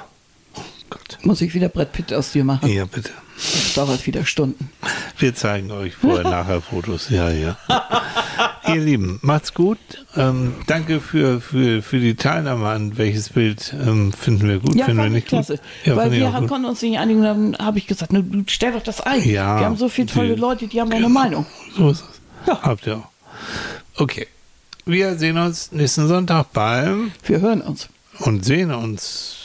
Gott. muss ich wieder Brett Pitt aus dir machen. Ja, bitte. Das dauert wieder Stunden. Wir zeigen euch vorher, nachher Fotos. Ja, ja. Ihr Lieben, macht's gut. Ähm, danke für, für, für die Teilnahme an welches Bild ähm, finden wir gut, Ja, finden wir nicht klasse. gut. Ja, Weil wir haben, konnten uns nicht einigen, dann habe ich gesagt, ne, stell doch das ein. Ja, wir haben so viele tolle die- Leute, die haben eine genau. Meinung. So ist es. Ja. Habt ihr auch. Okay. Wir sehen uns nächsten Sonntag beim Wir hören uns. und sehen uns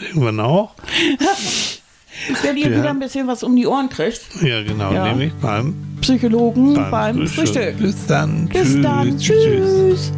irgendwann auch. Wenn ihr Ja. wieder ein bisschen was um die Ohren kriegt, Ja, genau, Ja. nämlich beim, Psychologen beim, beim, Frühstück. Bis dann. Bis tschüss, dann. tschüss. Tschüss.